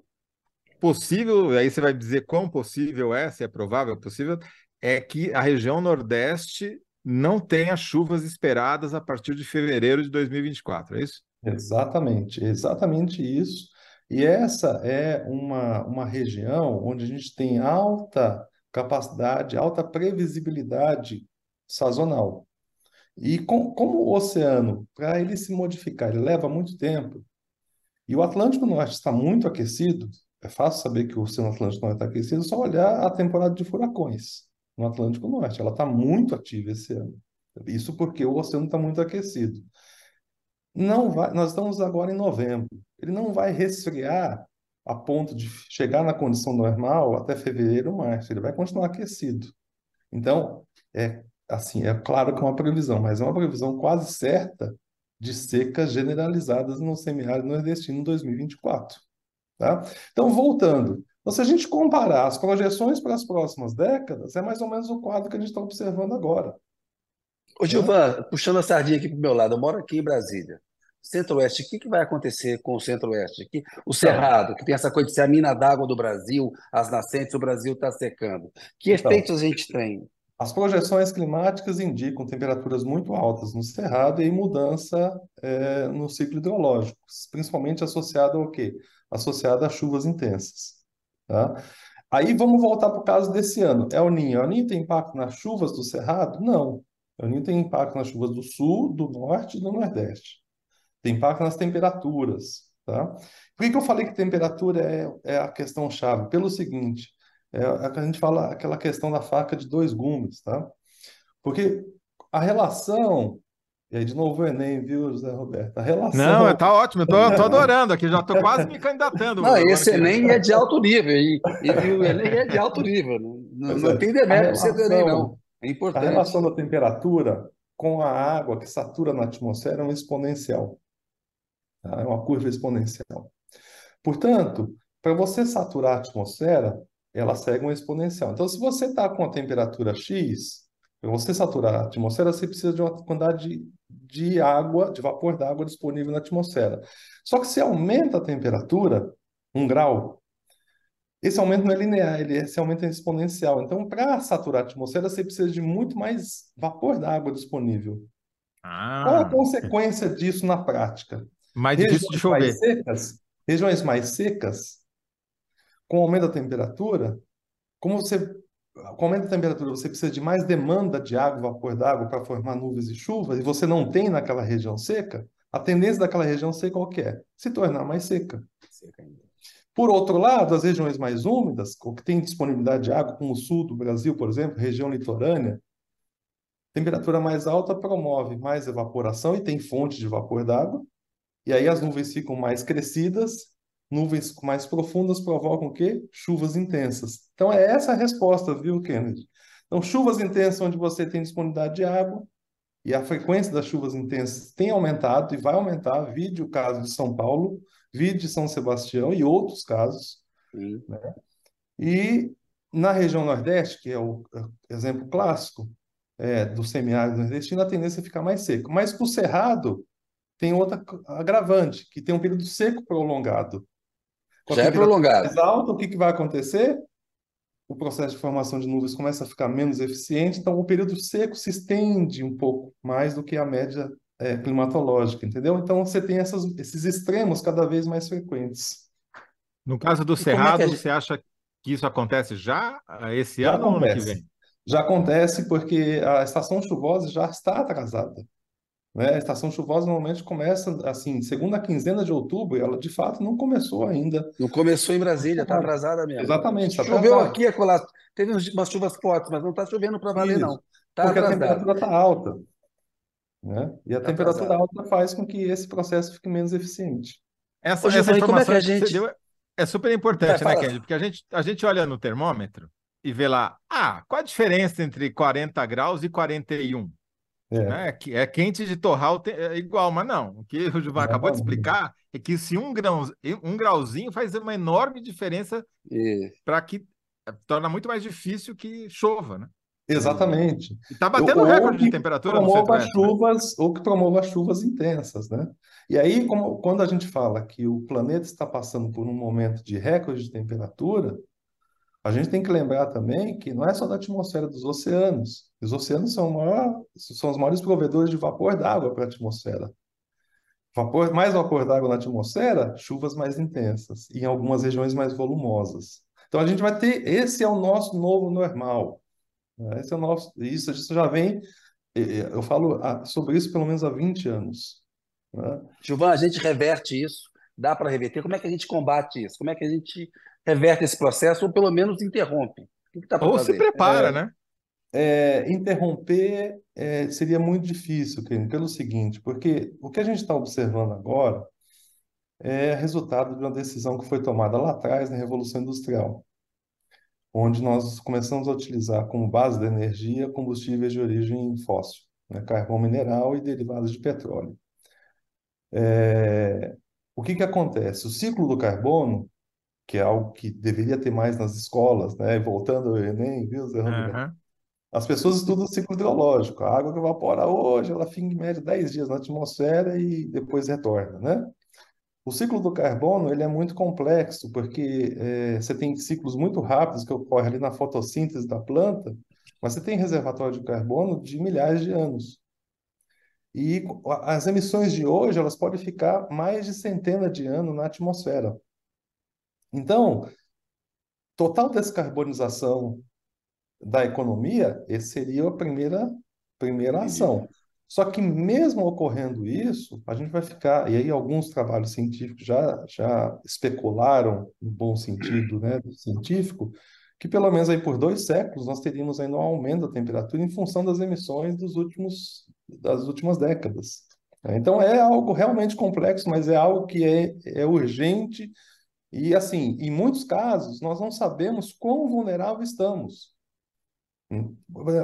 possível, aí você vai dizer quão possível é, se é provável, possível, é que a região Nordeste não tenha chuvas esperadas a partir de fevereiro de 2024, é isso? Exatamente, exatamente isso. E essa é uma, uma região onde a gente tem alta capacidade, alta previsibilidade sazonal. E com, como o oceano, para ele se modificar, ele leva muito tempo, e o Atlântico Norte está muito aquecido, é fácil saber que o Oceano Atlântico não está aquecido, só olhar a temporada de furacões no Atlântico Norte. Ela está muito ativa esse ano. Isso porque o oceano está muito aquecido. Não vai, nós estamos agora em novembro. Ele não vai resfriar a ponto de chegar na condição normal até fevereiro, março. Ele vai continuar aquecido. Então, é assim, é claro que é uma previsão, mas é uma previsão quase certa de secas generalizadas no semiárido nordestino em 2024. Tá? Então, voltando, então, se a gente comparar as projeções para as próximas décadas, é mais ou menos o quadro que a gente está observando agora. Ô, Gilvan, puxando a sardinha aqui para o meu lado, eu moro aqui em Brasília. Centro-Oeste, o que, que vai acontecer com o Centro-Oeste? O Cerrado, que tem essa coisa de ser a mina d'água do Brasil, as nascentes, o Brasil está secando. Que então, efeitos a gente tem? As projeções climáticas indicam temperaturas muito altas no Cerrado e mudança é, no ciclo hidrológico, principalmente associada ao quê? Associada a chuvas intensas. Tá? Aí vamos voltar para o caso desse ano. É o Ninho. É o Ninho tem impacto nas chuvas do Cerrado? Não. É o Ninho tem impacto nas chuvas do Sul, do Norte e do Nordeste. Tem impacto nas temperaturas. Tá? Por que, que eu falei que temperatura é, é a questão chave? Pelo seguinte, é, é que a gente fala aquela questão da faca de dois gumes, tá? Porque a relação e aí, de novo, o Enem, viu, José Roberto? A relação. Não, tá [LAUGHS] ótimo, eu tô, tô adorando aqui, já tô [LAUGHS] quase me candidatando. Não, esse Enem é de alto nível, e, e, o Enem é de alto nível. Não, não, é, tem demérito ser do Enem, não. É importante. A relação da temperatura com a água que satura na atmosfera é uma exponencial. Tá? É uma curva exponencial. Portanto, para você saturar a atmosfera, ela segue uma exponencial. Então, se você está com a temperatura X, para você saturar a atmosfera, você precisa de uma quantidade de, de água, de vapor d'água disponível na atmosfera. Só que se aumenta a temperatura, um grau, esse aumento não é linear, ele, esse aumento é exponencial. Então, para saturar a atmosfera, você precisa de muito mais vapor d'água disponível. Ah. Qual a consequência disso na prática? Mais difícil de chover. Mais secas, regiões mais secas, com o aumento da temperatura, como você com o aumento da temperatura, você precisa de mais demanda de água, vapor d'água para formar nuvens e chuvas, e você não tem naquela região seca, a tendência daquela região seca qual que é? Se tornar mais seca. Por outro lado, as regiões mais úmidas, que têm disponibilidade de água, como o sul do Brasil, por exemplo, região litorânea, temperatura mais alta promove mais evaporação e tem fonte de vapor d'água, e aí as nuvens ficam mais crescidas Nuvens mais profundas provocam o quê? Chuvas intensas. Então é essa a resposta, viu, Kennedy? Então, chuvas intensas onde você tem disponibilidade de água e a frequência das chuvas intensas tem aumentado e vai aumentar. Vide o caso de São Paulo, vide São Sebastião e outros casos. Né? E na região Nordeste, que é o exemplo clássico é, do semiárido nordestino, a tendência é ficar mais seco. Mas para o Cerrado, tem outra agravante, que tem um período seco prolongado. Já é prolongado. Mais alta, o que, que vai acontecer? O processo de formação de nuvens começa a ficar menos eficiente, então o período seco se estende um pouco mais do que a média é, climatológica, entendeu? Então você tem essas, esses extremos cada vez mais frequentes. No caso do e Cerrado, é gente... você acha que isso acontece já esse já ano acontece. ou ano que vem? Já acontece porque a estação chuvosa já está atrasada. Né? A estação chuvosa normalmente começa assim, segunda quinzena de outubro, e ela de fato não começou ainda. Não começou em Brasília, está atrasada mesmo. Exatamente. Tá Choveu atrasada. aqui, acolá. teve umas chuvas fortes, mas não está chovendo para valer, Isso. não. Tá Porque atrasado. a temperatura está alta. Né? E a tá temperatura atrasado. alta faz com que esse processo fique menos eficiente. Essa, Ô, essa informação é que, que gente... deu é super importante, né, Kennedy? Porque a gente, a gente olha no termômetro e vê lá, ah, qual a diferença entre 40 graus e 41? É. Né? É quente de torrar é igual, mas não. O que o Gilvan acabou de explicar é que se um, grão, um grauzinho faz uma enorme diferença para que é, torna muito mais difícil que chova, né? Exatamente. Está batendo ou recorde de temperatura no centro chuvas Ou que promova chuvas intensas, né? E aí, como, quando a gente fala que o planeta está passando por um momento de recorde de temperatura, a gente tem que lembrar também que não é só da atmosfera dos oceanos. Os oceanos são, maior, são os maiores provedores de vapor d'água para a atmosfera. Vapor, mais vapor d'água na atmosfera, chuvas mais intensas, e em algumas regiões mais volumosas. Então a gente vai ter, esse é o nosso novo normal. Né? Esse é o nosso, isso, isso já vem, eu falo sobre isso pelo menos há 20 anos. Né? Gilvan, a gente reverte isso Dá para reverter? Como é que a gente combate isso? Como é que a gente reverte esse processo ou pelo menos interrompe? O que que ou fazer? se prepara, é, né? É, interromper é, seria muito difícil, pelo seguinte, porque o que a gente está observando agora é resultado de uma decisão que foi tomada lá atrás na Revolução Industrial, onde nós começamos a utilizar como base da energia combustíveis de origem fóssil, né, carvão mineral e derivados de petróleo. É, o que, que acontece? O ciclo do carbono, que é algo que deveria ter mais nas escolas, né, voltando ao Enem, viu, Zé Uhum. As pessoas estudam o ciclo hidrológico. A água que evapora hoje, ela fica em média 10 dias na atmosfera e depois retorna, né? O ciclo do carbono ele é muito complexo, porque é, você tem ciclos muito rápidos que ocorrem ali na fotossíntese da planta, mas você tem reservatório de carbono de milhares de anos. E as emissões de hoje elas podem ficar mais de centena de anos na atmosfera. Então, total descarbonização da economia, esse seria a primeira, primeira ação. Só que mesmo ocorrendo isso, a gente vai ficar, e aí alguns trabalhos científicos já, já especularam, no bom sentido né, do científico, que pelo menos aí por dois séculos nós teríamos ainda um aumento da temperatura em função das emissões dos últimos, das últimas décadas. Então é algo realmente complexo, mas é algo que é, é urgente e assim, em muitos casos nós não sabemos quão vulnerável estamos.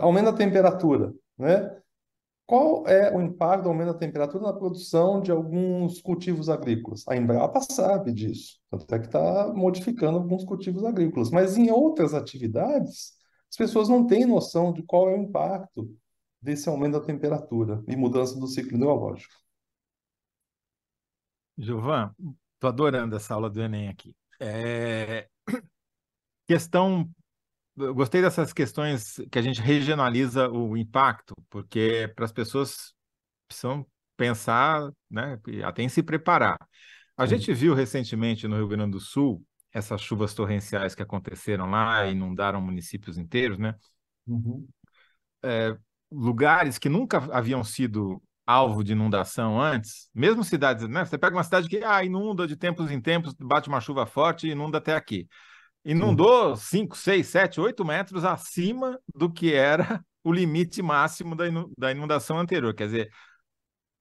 Aumenta a temperatura, né? Qual é o impacto do aumento da temperatura na produção de alguns cultivos agrícolas? A Embrapa sabe disso, tanto é que está modificando alguns cultivos agrícolas. Mas em outras atividades, as pessoas não têm noção de qual é o impacto desse aumento da temperatura e mudança do ciclo hidrológico. Gilvan, estou adorando essa aula do Enem aqui. É... Questão eu gostei dessas questões que a gente regionaliza o impacto, porque para as pessoas precisam pensar, né, até em se preparar. A gente viu recentemente no Rio Grande do Sul essas chuvas torrenciais que aconteceram lá inundaram municípios inteiros, né? Uhum. É, lugares que nunca haviam sido alvo de inundação antes, mesmo cidades, né? Você pega uma cidade que ah, inunda de tempos em tempos, bate uma chuva forte e inunda até aqui inundou 5, 6, 7, 8 metros acima do que era o limite máximo da inundação anterior. Quer dizer,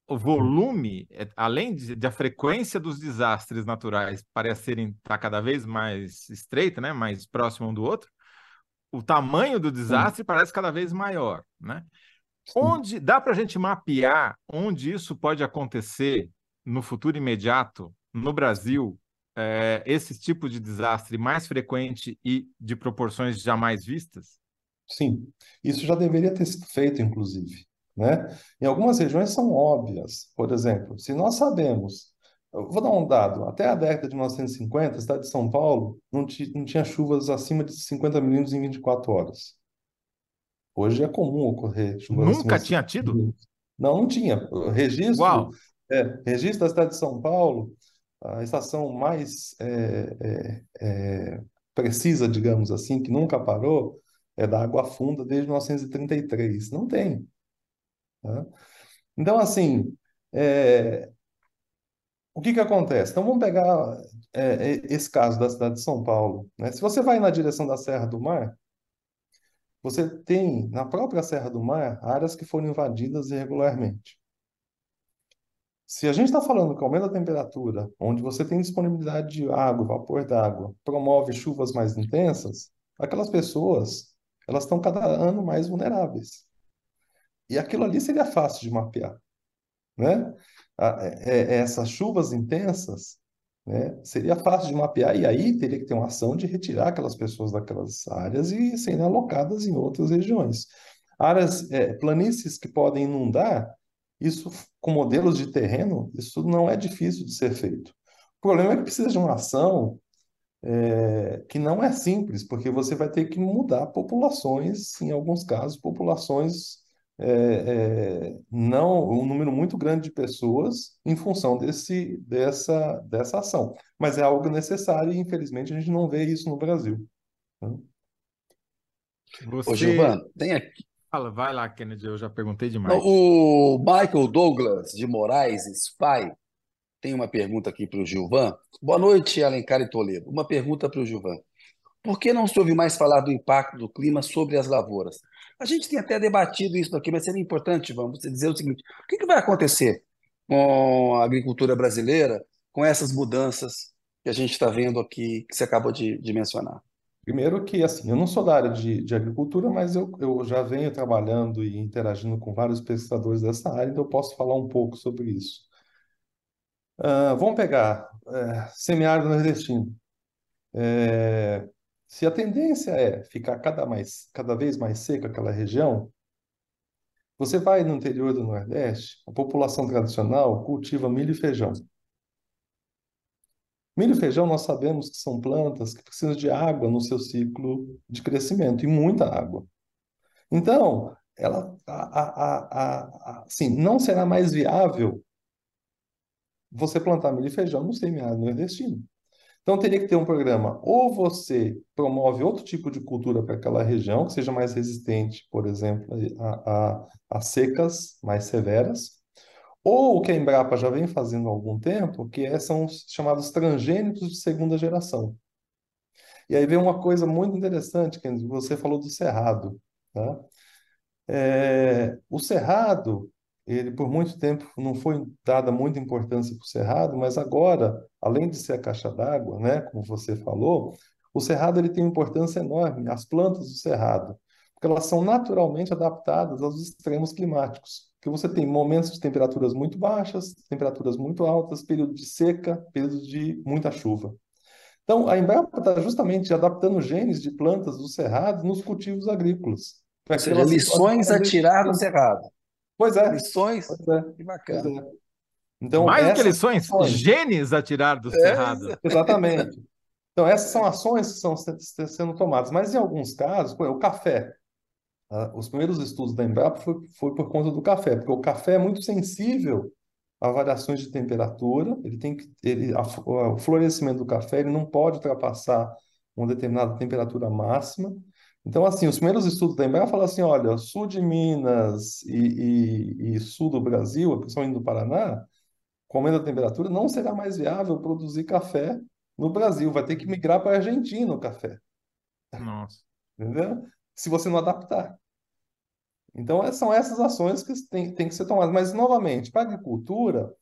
o volume, é, além de, de a frequência dos desastres naturais parecerem estar tá cada vez mais estreita, né, mais próximo um do outro, o tamanho do desastre Sim. parece cada vez maior, né? Onde dá para a gente mapear onde isso pode acontecer no futuro imediato no Brasil é, esse tipo de desastre mais frequente e de proporções jamais vistas? Sim, isso já deveria ter sido feito, inclusive. Né? Em algumas regiões são óbvias. Por exemplo, se nós sabemos, vou dar um dado, até a década de 1950, a cidade de São Paulo não, não tinha chuvas acima de 50 milímetros em 24 horas. Hoje é comum ocorrer chuvas Nunca tinha tido? Não, não tinha. Registro, é, registro da cidade de São Paulo a estação mais é, é, é, precisa, digamos assim, que nunca parou, é da Água Funda desde 1933. Não tem. Tá? Então, assim, é, o que que acontece? Então, vamos pegar é, esse caso da cidade de São Paulo. Né? Se você vai na direção da Serra do Mar, você tem, na própria Serra do Mar, áreas que foram invadidas irregularmente. Se a gente está falando que aumenta a temperatura, onde você tem disponibilidade de água, vapor d'água, promove chuvas mais intensas, aquelas pessoas elas estão cada ano mais vulneráveis. E aquilo ali seria fácil de mapear, né? É, é, essas chuvas intensas, né? Seria fácil de mapear e aí teria que ter uma ação de retirar aquelas pessoas daquelas áreas e serem alocadas em outras regiões. Áreas, é, planícies que podem inundar, isso, com modelos de terreno, isso não é difícil de ser feito. O problema é que precisa de uma ação é, que não é simples, porque você vai ter que mudar populações, em alguns casos, populações é, é, não um número muito grande de pessoas em função desse, dessa, dessa ação. Mas é algo necessário e, infelizmente, a gente não vê isso no Brasil. Né? Você... Ô, Gilvan, tem aqui, Fala, vai lá, Kennedy, eu já perguntei demais. O Michael Douglas de Moraes, Spy, tem uma pergunta aqui para o Gilvan. Boa noite, Alencar e Toledo. Uma pergunta para o Gilvan. Por que não se ouve mais falar do impacto do clima sobre as lavouras? A gente tem até debatido isso aqui, mas seria importante, vamos dizer o seguinte: o que, vai acontecer com a agricultura brasileira com essas mudanças que a gente está vendo aqui, que você acabou de, de, mencionar? Primeiro que, assim, eu não sou da área de, de agricultura, mas eu, eu já venho trabalhando e interagindo com vários pesquisadores dessa área, então eu posso falar um pouco sobre isso. Uh, vamos pegar é, semiárido nordestino. É, se a tendência é ficar cada, mais, cada vez mais seca aquela região, você vai no interior do Nordeste, a população tradicional cultiva milho e feijão. Milho e feijão nós sabemos que são plantas que precisam de água no seu ciclo de crescimento, e muita água. Então, ela, a, a, a, assim, não será mais viável você plantar milho e feijão no semiárido nordestino. Então, teria que ter um programa, ou você promove outro tipo de cultura para aquela região, que seja mais resistente, por exemplo, a, a, a secas mais severas, ou o que a Embrapa já vem fazendo há algum tempo, que é, são os chamados transgênicos de segunda geração. E aí vem uma coisa muito interessante, que você falou do cerrado. Tá? É, o cerrado, ele por muito tempo não foi dada muita importância para o cerrado, mas agora, além de ser a caixa d'água, né, como você falou, o cerrado ele tem uma importância enorme, as plantas do cerrado, porque elas são naturalmente adaptadas aos extremos climáticos. Que você tem momentos de temperaturas muito baixas, temperaturas muito altas, período de seca, período de muita chuva. Então, a Embrapa está justamente adaptando genes de plantas do cerrado nos cultivos agrícolas. Ou seja, lições a tirar do cerrado. Pois é. Lições. Pois é. Que bacana. É. Então, Mais do que lições, ações... genes a tirar do é, cerrado. [LAUGHS] Exatamente. Então, essas são ações que estão sendo tomadas. Mas, em alguns casos, o café. Os primeiros estudos da Embrapa foi, foi por conta do café, porque o café é muito sensível a variações de temperatura. Ele tem que, ele, a, o florescimento do café ele não pode ultrapassar uma determinada temperatura máxima. Então, assim, os primeiros estudos da Embrapa falam assim, olha, sul de Minas e, e, e sul do Brasil, principalmente do Paraná, com aumento da temperatura, não será mais viável produzir café no Brasil. Vai ter que migrar para a Argentina o café. Nossa. Entendeu? Se você não adaptar. Então, são essas ações que têm, têm que ser tomadas. Mas, novamente, para a agricultura,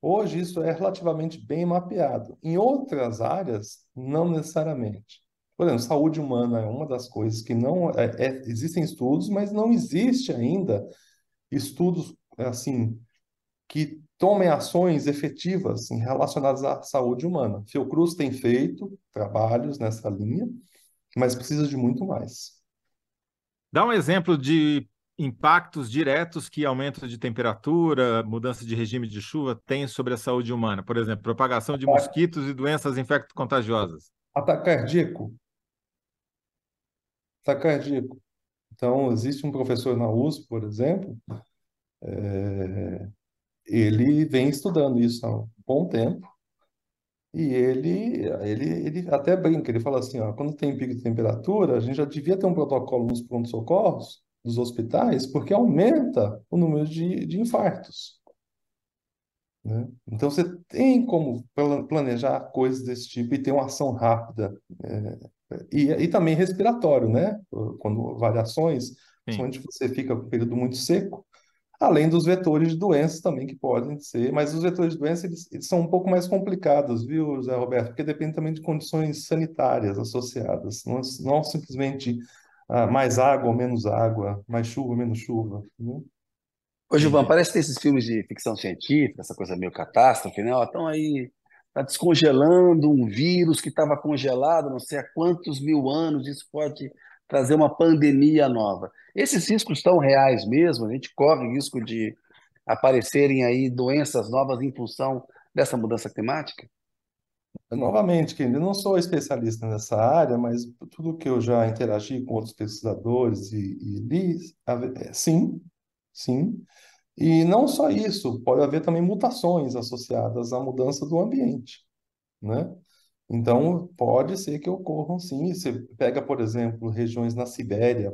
hoje isso é relativamente bem mapeado. Em outras áreas, não necessariamente. Por exemplo, saúde humana é uma das coisas que não é, é, existem estudos, mas não existe ainda estudos assim que tomem ações efetivas relacionadas à saúde humana. Fiocruz tem feito trabalhos nessa linha, mas precisa de muito mais. Dá um exemplo de impactos diretos que aumento de temperatura, mudança de regime de chuva tem sobre a saúde humana. Por exemplo, propagação de mosquitos e doenças infecto-contagiosas. Ataque cardíaco ataque cardíaco. Então, existe um professor na USP, por exemplo, é, ele vem estudando isso há um bom tempo, e ele, ele, ele até brinca, ele fala assim, ó, quando tem pico de temperatura, a gente já devia ter um protocolo nos pronto-socorros dos hospitais, porque aumenta o número de, de infartos. Né? Então, você tem como planejar coisas desse tipo e ter uma ação rápida é, e, e também respiratório, né? Quando variações, onde você fica com um período muito seco, além dos vetores de doenças também que podem ser, mas os vetores de doença eles, eles, são um pouco mais complicados, viu, José Roberto? Porque depende também de condições sanitárias associadas, não, não simplesmente ah, mais água ou menos água, mais chuva ou menos chuva. Né? Ô, Gilvan, parece que tem esses filmes de ficção científica, essa coisa meio catástrofe, né? Estão aí está descongelando um vírus que estava congelado não sei há quantos mil anos, isso pode trazer uma pandemia nova. Esses riscos estão reais mesmo, a gente corre risco de aparecerem aí doenças novas em função dessa mudança climática? Novamente, Kendi, eu não sou especialista nessa área, mas tudo que eu já interagi com outros pesquisadores e, e li, é, sim, sim. E não só isso, pode haver também mutações associadas à mudança do ambiente, né? Então, pode ser que ocorram sim. Você pega, por exemplo, regiões na Sibéria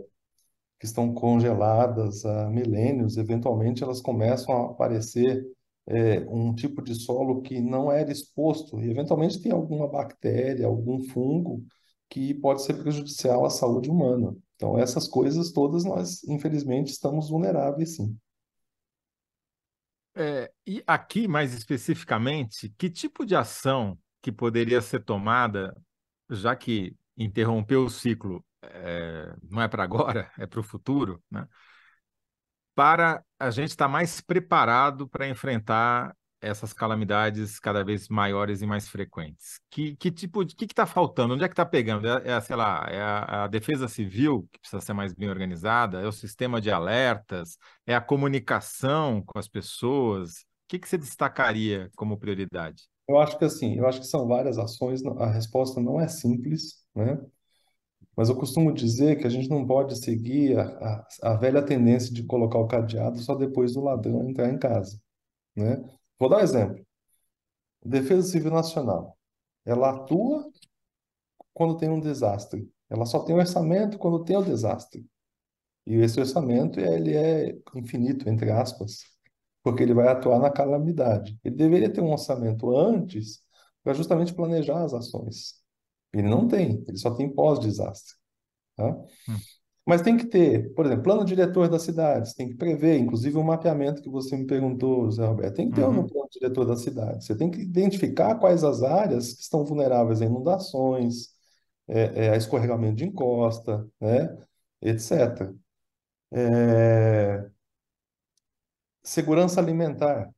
que estão congeladas há milênios, eventualmente elas começam a aparecer é, um tipo de solo que não era exposto, e eventualmente tem alguma bactéria, algum fungo que pode ser prejudicial à saúde humana. Então, essas coisas todas nós, infelizmente, estamos vulneráveis, sim. É, e aqui, mais especificamente, que tipo de ação que poderia ser tomada, já que interromper o ciclo é, não é para agora, [LAUGHS] é para o futuro, né? para a gente estar tá mais preparado para enfrentar essas calamidades cada vez maiores e mais frequentes. Que, que tipo de que está faltando? Onde é que está pegando? É, é, sei lá, é a, a, defesa civil que precisa ser mais bem organizada? É o sistema de alertas? É a comunicação com as pessoas? O que, que você destacaria como prioridade? Eu acho que assim, eu acho que são várias ações. A resposta não é simples, né? Mas eu costumo dizer que a gente não pode seguir a, a, a velha tendência de colocar o cadeado só depois do ladrão entrar em casa, né? Vou dar um exemplo. Defesa Civil Nacional, ela atua quando tem um desastre. Ela só tem orçamento quando tem o desastre. E esse orçamento ele é infinito, entre aspas, porque ele vai atuar na calamidade. Ele deveria ter um orçamento antes para justamente planejar as ações. Ele não tem, ele só tem pós-desastre. Tá? Hum. Mas tem que ter, por exemplo, plano diretor das cidades, tem que prever, inclusive o mapeamento que você me perguntou, Zé Roberto, tem que ter uhum. um plano diretor da cidade. Você tem que identificar quais as áreas que estão vulneráveis a inundações, é, é, a escorregamento de encosta, né, etc. É... Segurança alimentar.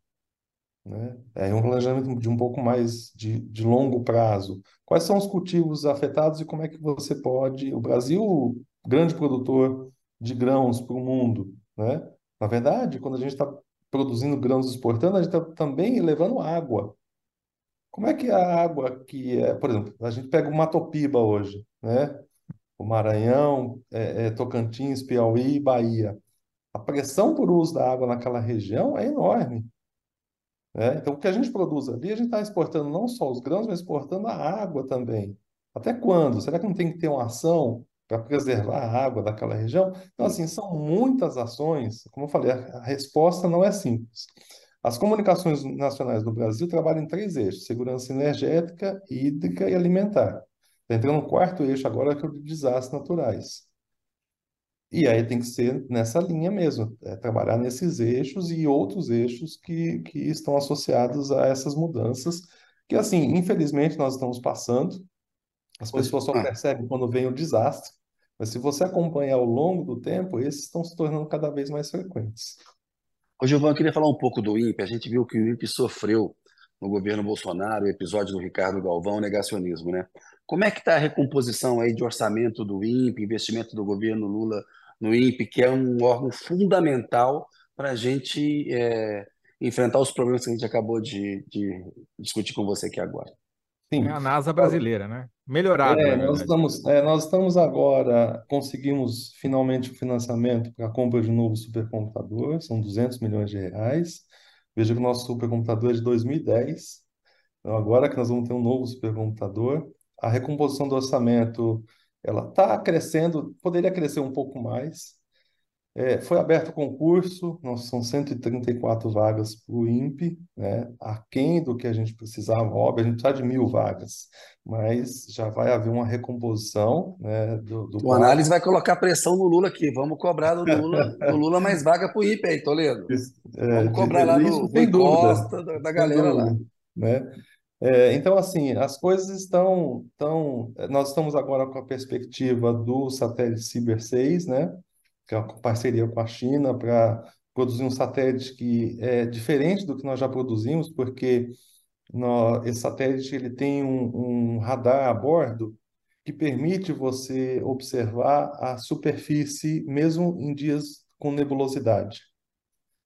Né? É um planejamento de um pouco mais de, de longo prazo. Quais são os cultivos afetados e como é que você pode. O Brasil, grande produtor de grãos para o mundo, né? Na verdade, quando a gente está produzindo grãos exportando, a gente está também levando água. Como é que a água que é, por exemplo, a gente pega o Matopiba hoje, né? O Maranhão, é, é, Tocantins, Piauí, Bahia. A pressão por uso da água naquela região é enorme. Né? Então, o que a gente produz ali, a gente está exportando não só os grãos, mas exportando a água também. Até quando? Será que não tem que ter uma ação para preservar a água daquela região? Então, assim, são muitas ações. Como eu falei, a resposta não é simples. As comunicações nacionais do Brasil trabalham em três eixos: segurança energética, hídrica e alimentar. Está entrando no quarto eixo agora, que é o de desastres naturais. E aí tem que ser nessa linha mesmo, é, trabalhar nesses eixos e outros eixos que, que estão associados a essas mudanças, que assim, infelizmente nós estamos passando, as pessoas só ah. percebem quando vem o desastre, mas se você acompanhar ao longo do tempo, esses estão se tornando cada vez mais frequentes. Ô, Gilvan, eu queria falar um pouco do INPE. A gente viu que o INPE sofreu no governo Bolsonaro, o episódio do Ricardo Galvão, negacionismo, né? Como é que está a recomposição aí de orçamento do INPE, investimento do governo Lula no INPE, que é um órgão fundamental para a gente é, enfrentar os problemas que a gente acabou de, de, discutir com você aqui agora. Sim. É a NASA brasileira, né? Melhorada. É, nós, estamos, é, nós estamos agora, conseguimos finalmente o financiamento para a compra de um novo supercomputador, são 200 milhões de reais. Veja que o nosso supercomputador é de 2010, então agora que nós vamos ter um novo supercomputador, a recomposição do orçamento ela está crescendo, poderia crescer um pouco mais. É, foi aberto o concurso, nós são 134 vagas para o INPE, né? aquém do que a gente precisava, óbvio, a gente precisa de mil vagas, mas já vai haver uma recomposição. Né, do, do o análise vai colocar pressão no Lula aqui, vamos cobrar do Lula, do Lula mais vaga para o INPE aí, Toledo. É, vamos cobrar lá no, no Costa, da, da galera lá. Né? É, então, assim, as coisas estão, estão. Nós estamos agora com a perspectiva do satélite Ciber 6, né? Que é uma parceria com a China para produzir um satélite que é diferente do que nós já produzimos, porque esse satélite ele tem um, um radar a bordo que permite você observar a superfície mesmo em dias com nebulosidade.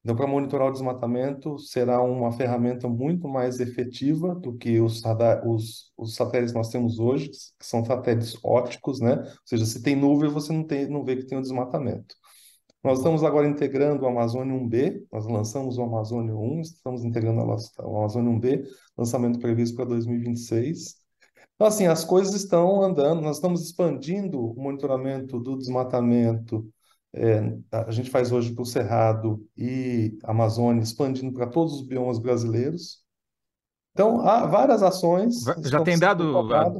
Então, para monitorar o desmatamento, será uma ferramenta muito mais efetiva do que os, os, os satélites que nós temos hoje, que são satélites ópticos, né? Ou seja, se tem nuvem, você não, tem, não vê que tem o um desmatamento. Nós estamos agora integrando o Amazônia 1B, nós lançamos o Amazônia 1, estamos integrando o Amazônia 1B, lançamento previsto para 2026. Então, assim, as coisas estão andando, nós estamos expandindo o monitoramento do desmatamento É, a gente faz hoje para o Cerrado e Amazônia, expandindo para todos os biomas brasileiros. Então, há várias ações. Já tem dado,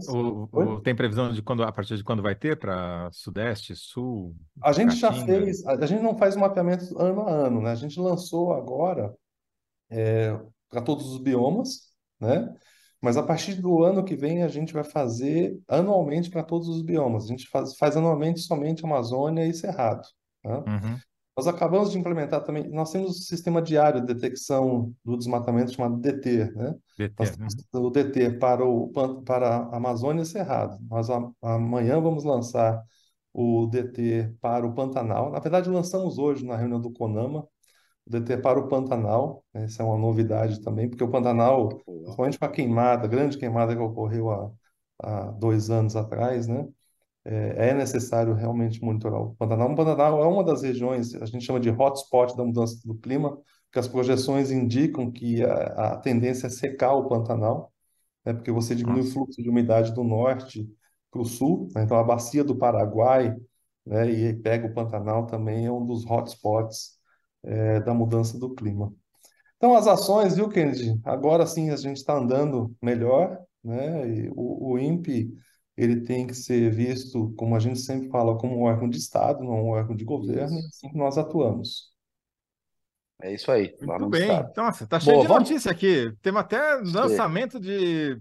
o, o, tem previsão de quando, a partir de quando vai ter para Sudeste, Sul? A gente já fez, a, a, gente não faz o mapeamento ano a ano, né? A gente lançou agora é, para todos os biomas, né? Mas a partir do ano que vem a gente vai fazer anualmente para todos os biomas. A gente faz, faz anualmente somente Amazônia e Cerrado. Tá? Uhum. Nós acabamos de implementar também, nós temos o sistema diário de detecção do desmatamento chamado DT, né? DT, nós temos uhum. o DT para, o, para a Amazônia e Cerrado. Nós a, amanhã vamos lançar o DT para o Pantanal. Na verdade, lançamos hoje na reunião do CONAMA o DT para o Pantanal. Né? Essa é uma novidade também, porque o Pantanal, principalmente com a queimada, a grande queimada que ocorreu há, há dois anos atrás, né? É, é necessário realmente monitorar o Pantanal. O Pantanal é uma das regiões, a gente chama de hotspot da mudança do clima, que as projeções indicam que a, a tendência é secar o Pantanal, né, porque você diminui o fluxo de umidade do norte para o sul, né, então a bacia do Paraguai né, e pega o Pantanal também é um dos hotspots é, da mudança do clima. Então, as ações, viu, Kennedy? Agora sim a gente está andando melhor, né? E o, o INPE ele tem que ser visto, como a gente sempre fala, como um órgão de Estado, não um órgão de governo, e assim que nós atuamos. É isso aí. Muito bem. Estado. Nossa, tá cheio Boa, de vamos... notícia aqui. Temos até lançamento de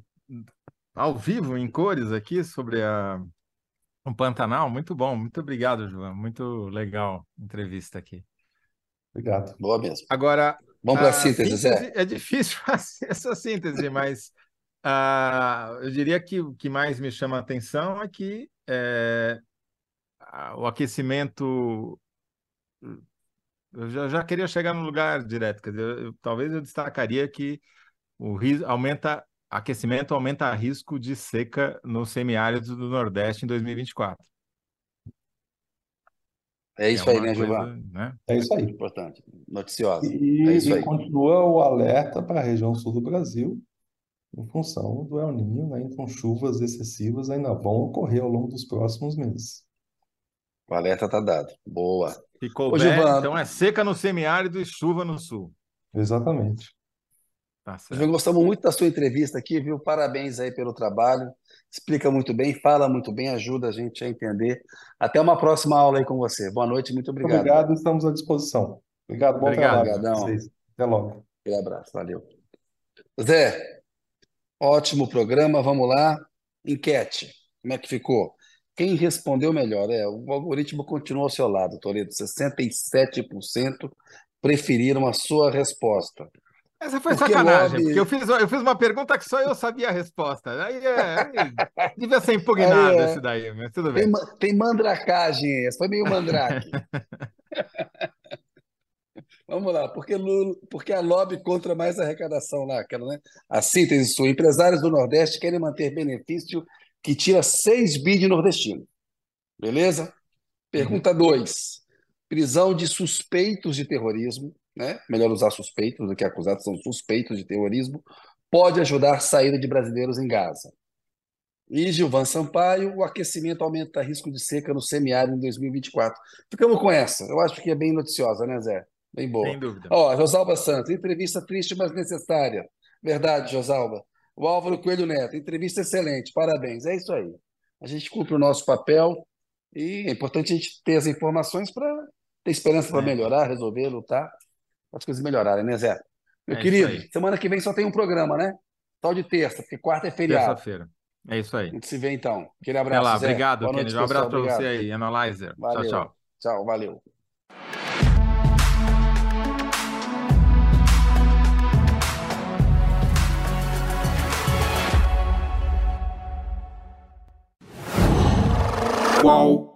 ao vivo, em cores aqui, sobre a... o Pantanal. Muito bom. Muito obrigado, João. Muito legal a entrevista aqui. Obrigado. Boa mesmo. Agora, Vamos para a síntese, síntese, Zé. É difícil [LAUGHS] fazer essa síntese, mas Uh, eu diria que o que mais me chama a atenção é que é, o aquecimento. Eu já, já, queria chegar no lugar direto, quer dizer, eu, talvez eu destacaria que o aumenta, aquecimento aumenta risco de seca no semiárido do Nordeste em 2024. É isso é aí, né, Gilvan? Né? É isso aí. Importante, noticiosa. E, é isso aí. continua o alerta para a região sul do Brasil, em função do El Niño, né? Então, chuvas excessivas ainda vão ocorrer ao longo dos próximos meses. O alerta está dado. Boa. Ficou Ô, Gilvan, então é seca no semiárido e chuva no sul. Exatamente. Tá certo. gostamos muito da sua entrevista aqui, viu? Parabéns aí pelo trabalho. Explica muito bem, fala muito bem, ajuda a gente a entender. Até uma próxima aula aí com você. Boa noite, muito obrigado. Obrigado, estamos à disposição. Obrigado, bom obrigado, trabalho. Até logo. Um abraço, valeu. Zé, Ótimo programa, vamos lá. Enquete, como é que ficou? Quem respondeu melhor? É, o algoritmo continua ao seu lado, Toledo. 67% preferiram a sua resposta. Essa foi porque sacanagem, lobby... porque eu fiz, eu fiz uma pergunta que só eu sabia a resposta. Aí, é, aí devia ser [LAUGHS] impugnado é, esse daí, mas tudo bem. Tem, tem mandracagem, essa foi meio mandrake. [LAUGHS] Vamos lá, porque, Lula, porque a lobby contra mais arrecadação lá, aquela, né? A síntese sua. Empresários do Nordeste querem manter benefício que tira 6 bi de nordestino. Beleza? Pergunta 2. Uhum. Prisão de suspeitos de terrorismo, né? Melhor usar suspeitos do que acusados, são suspeitos de terrorismo. Pode ajudar a saída de brasileiros em Gaza. E Gilvan Sampaio, o aquecimento aumenta risco de seca no semiárido em 2024. Ficamos com essa. Eu acho que é bem noticiosa, né, Zé? Bem boa. Sem dúvida. Ó, Josalba Santos, entrevista triste, mas necessária. Verdade, Josalba. O Álvaro Coelho Neto, entrevista excelente, parabéns. É isso aí. A gente cumpre o nosso papel e é importante a gente ter as informações para ter esperança para é. melhorar, resolver, lutar, para as coisas melhorarem, né, Zé? Meu é querido, semana que vem só tem um programa, né? Só de terça, porque quarta é feriado. Terça-feira. É isso aí. A gente se vê então. Aquele abraço. Até lá, Zé. obrigado, Kennedy. Um abraço para você aí, Analyzer. Valeu. Tchau, tchau. Tchau, valeu. Qual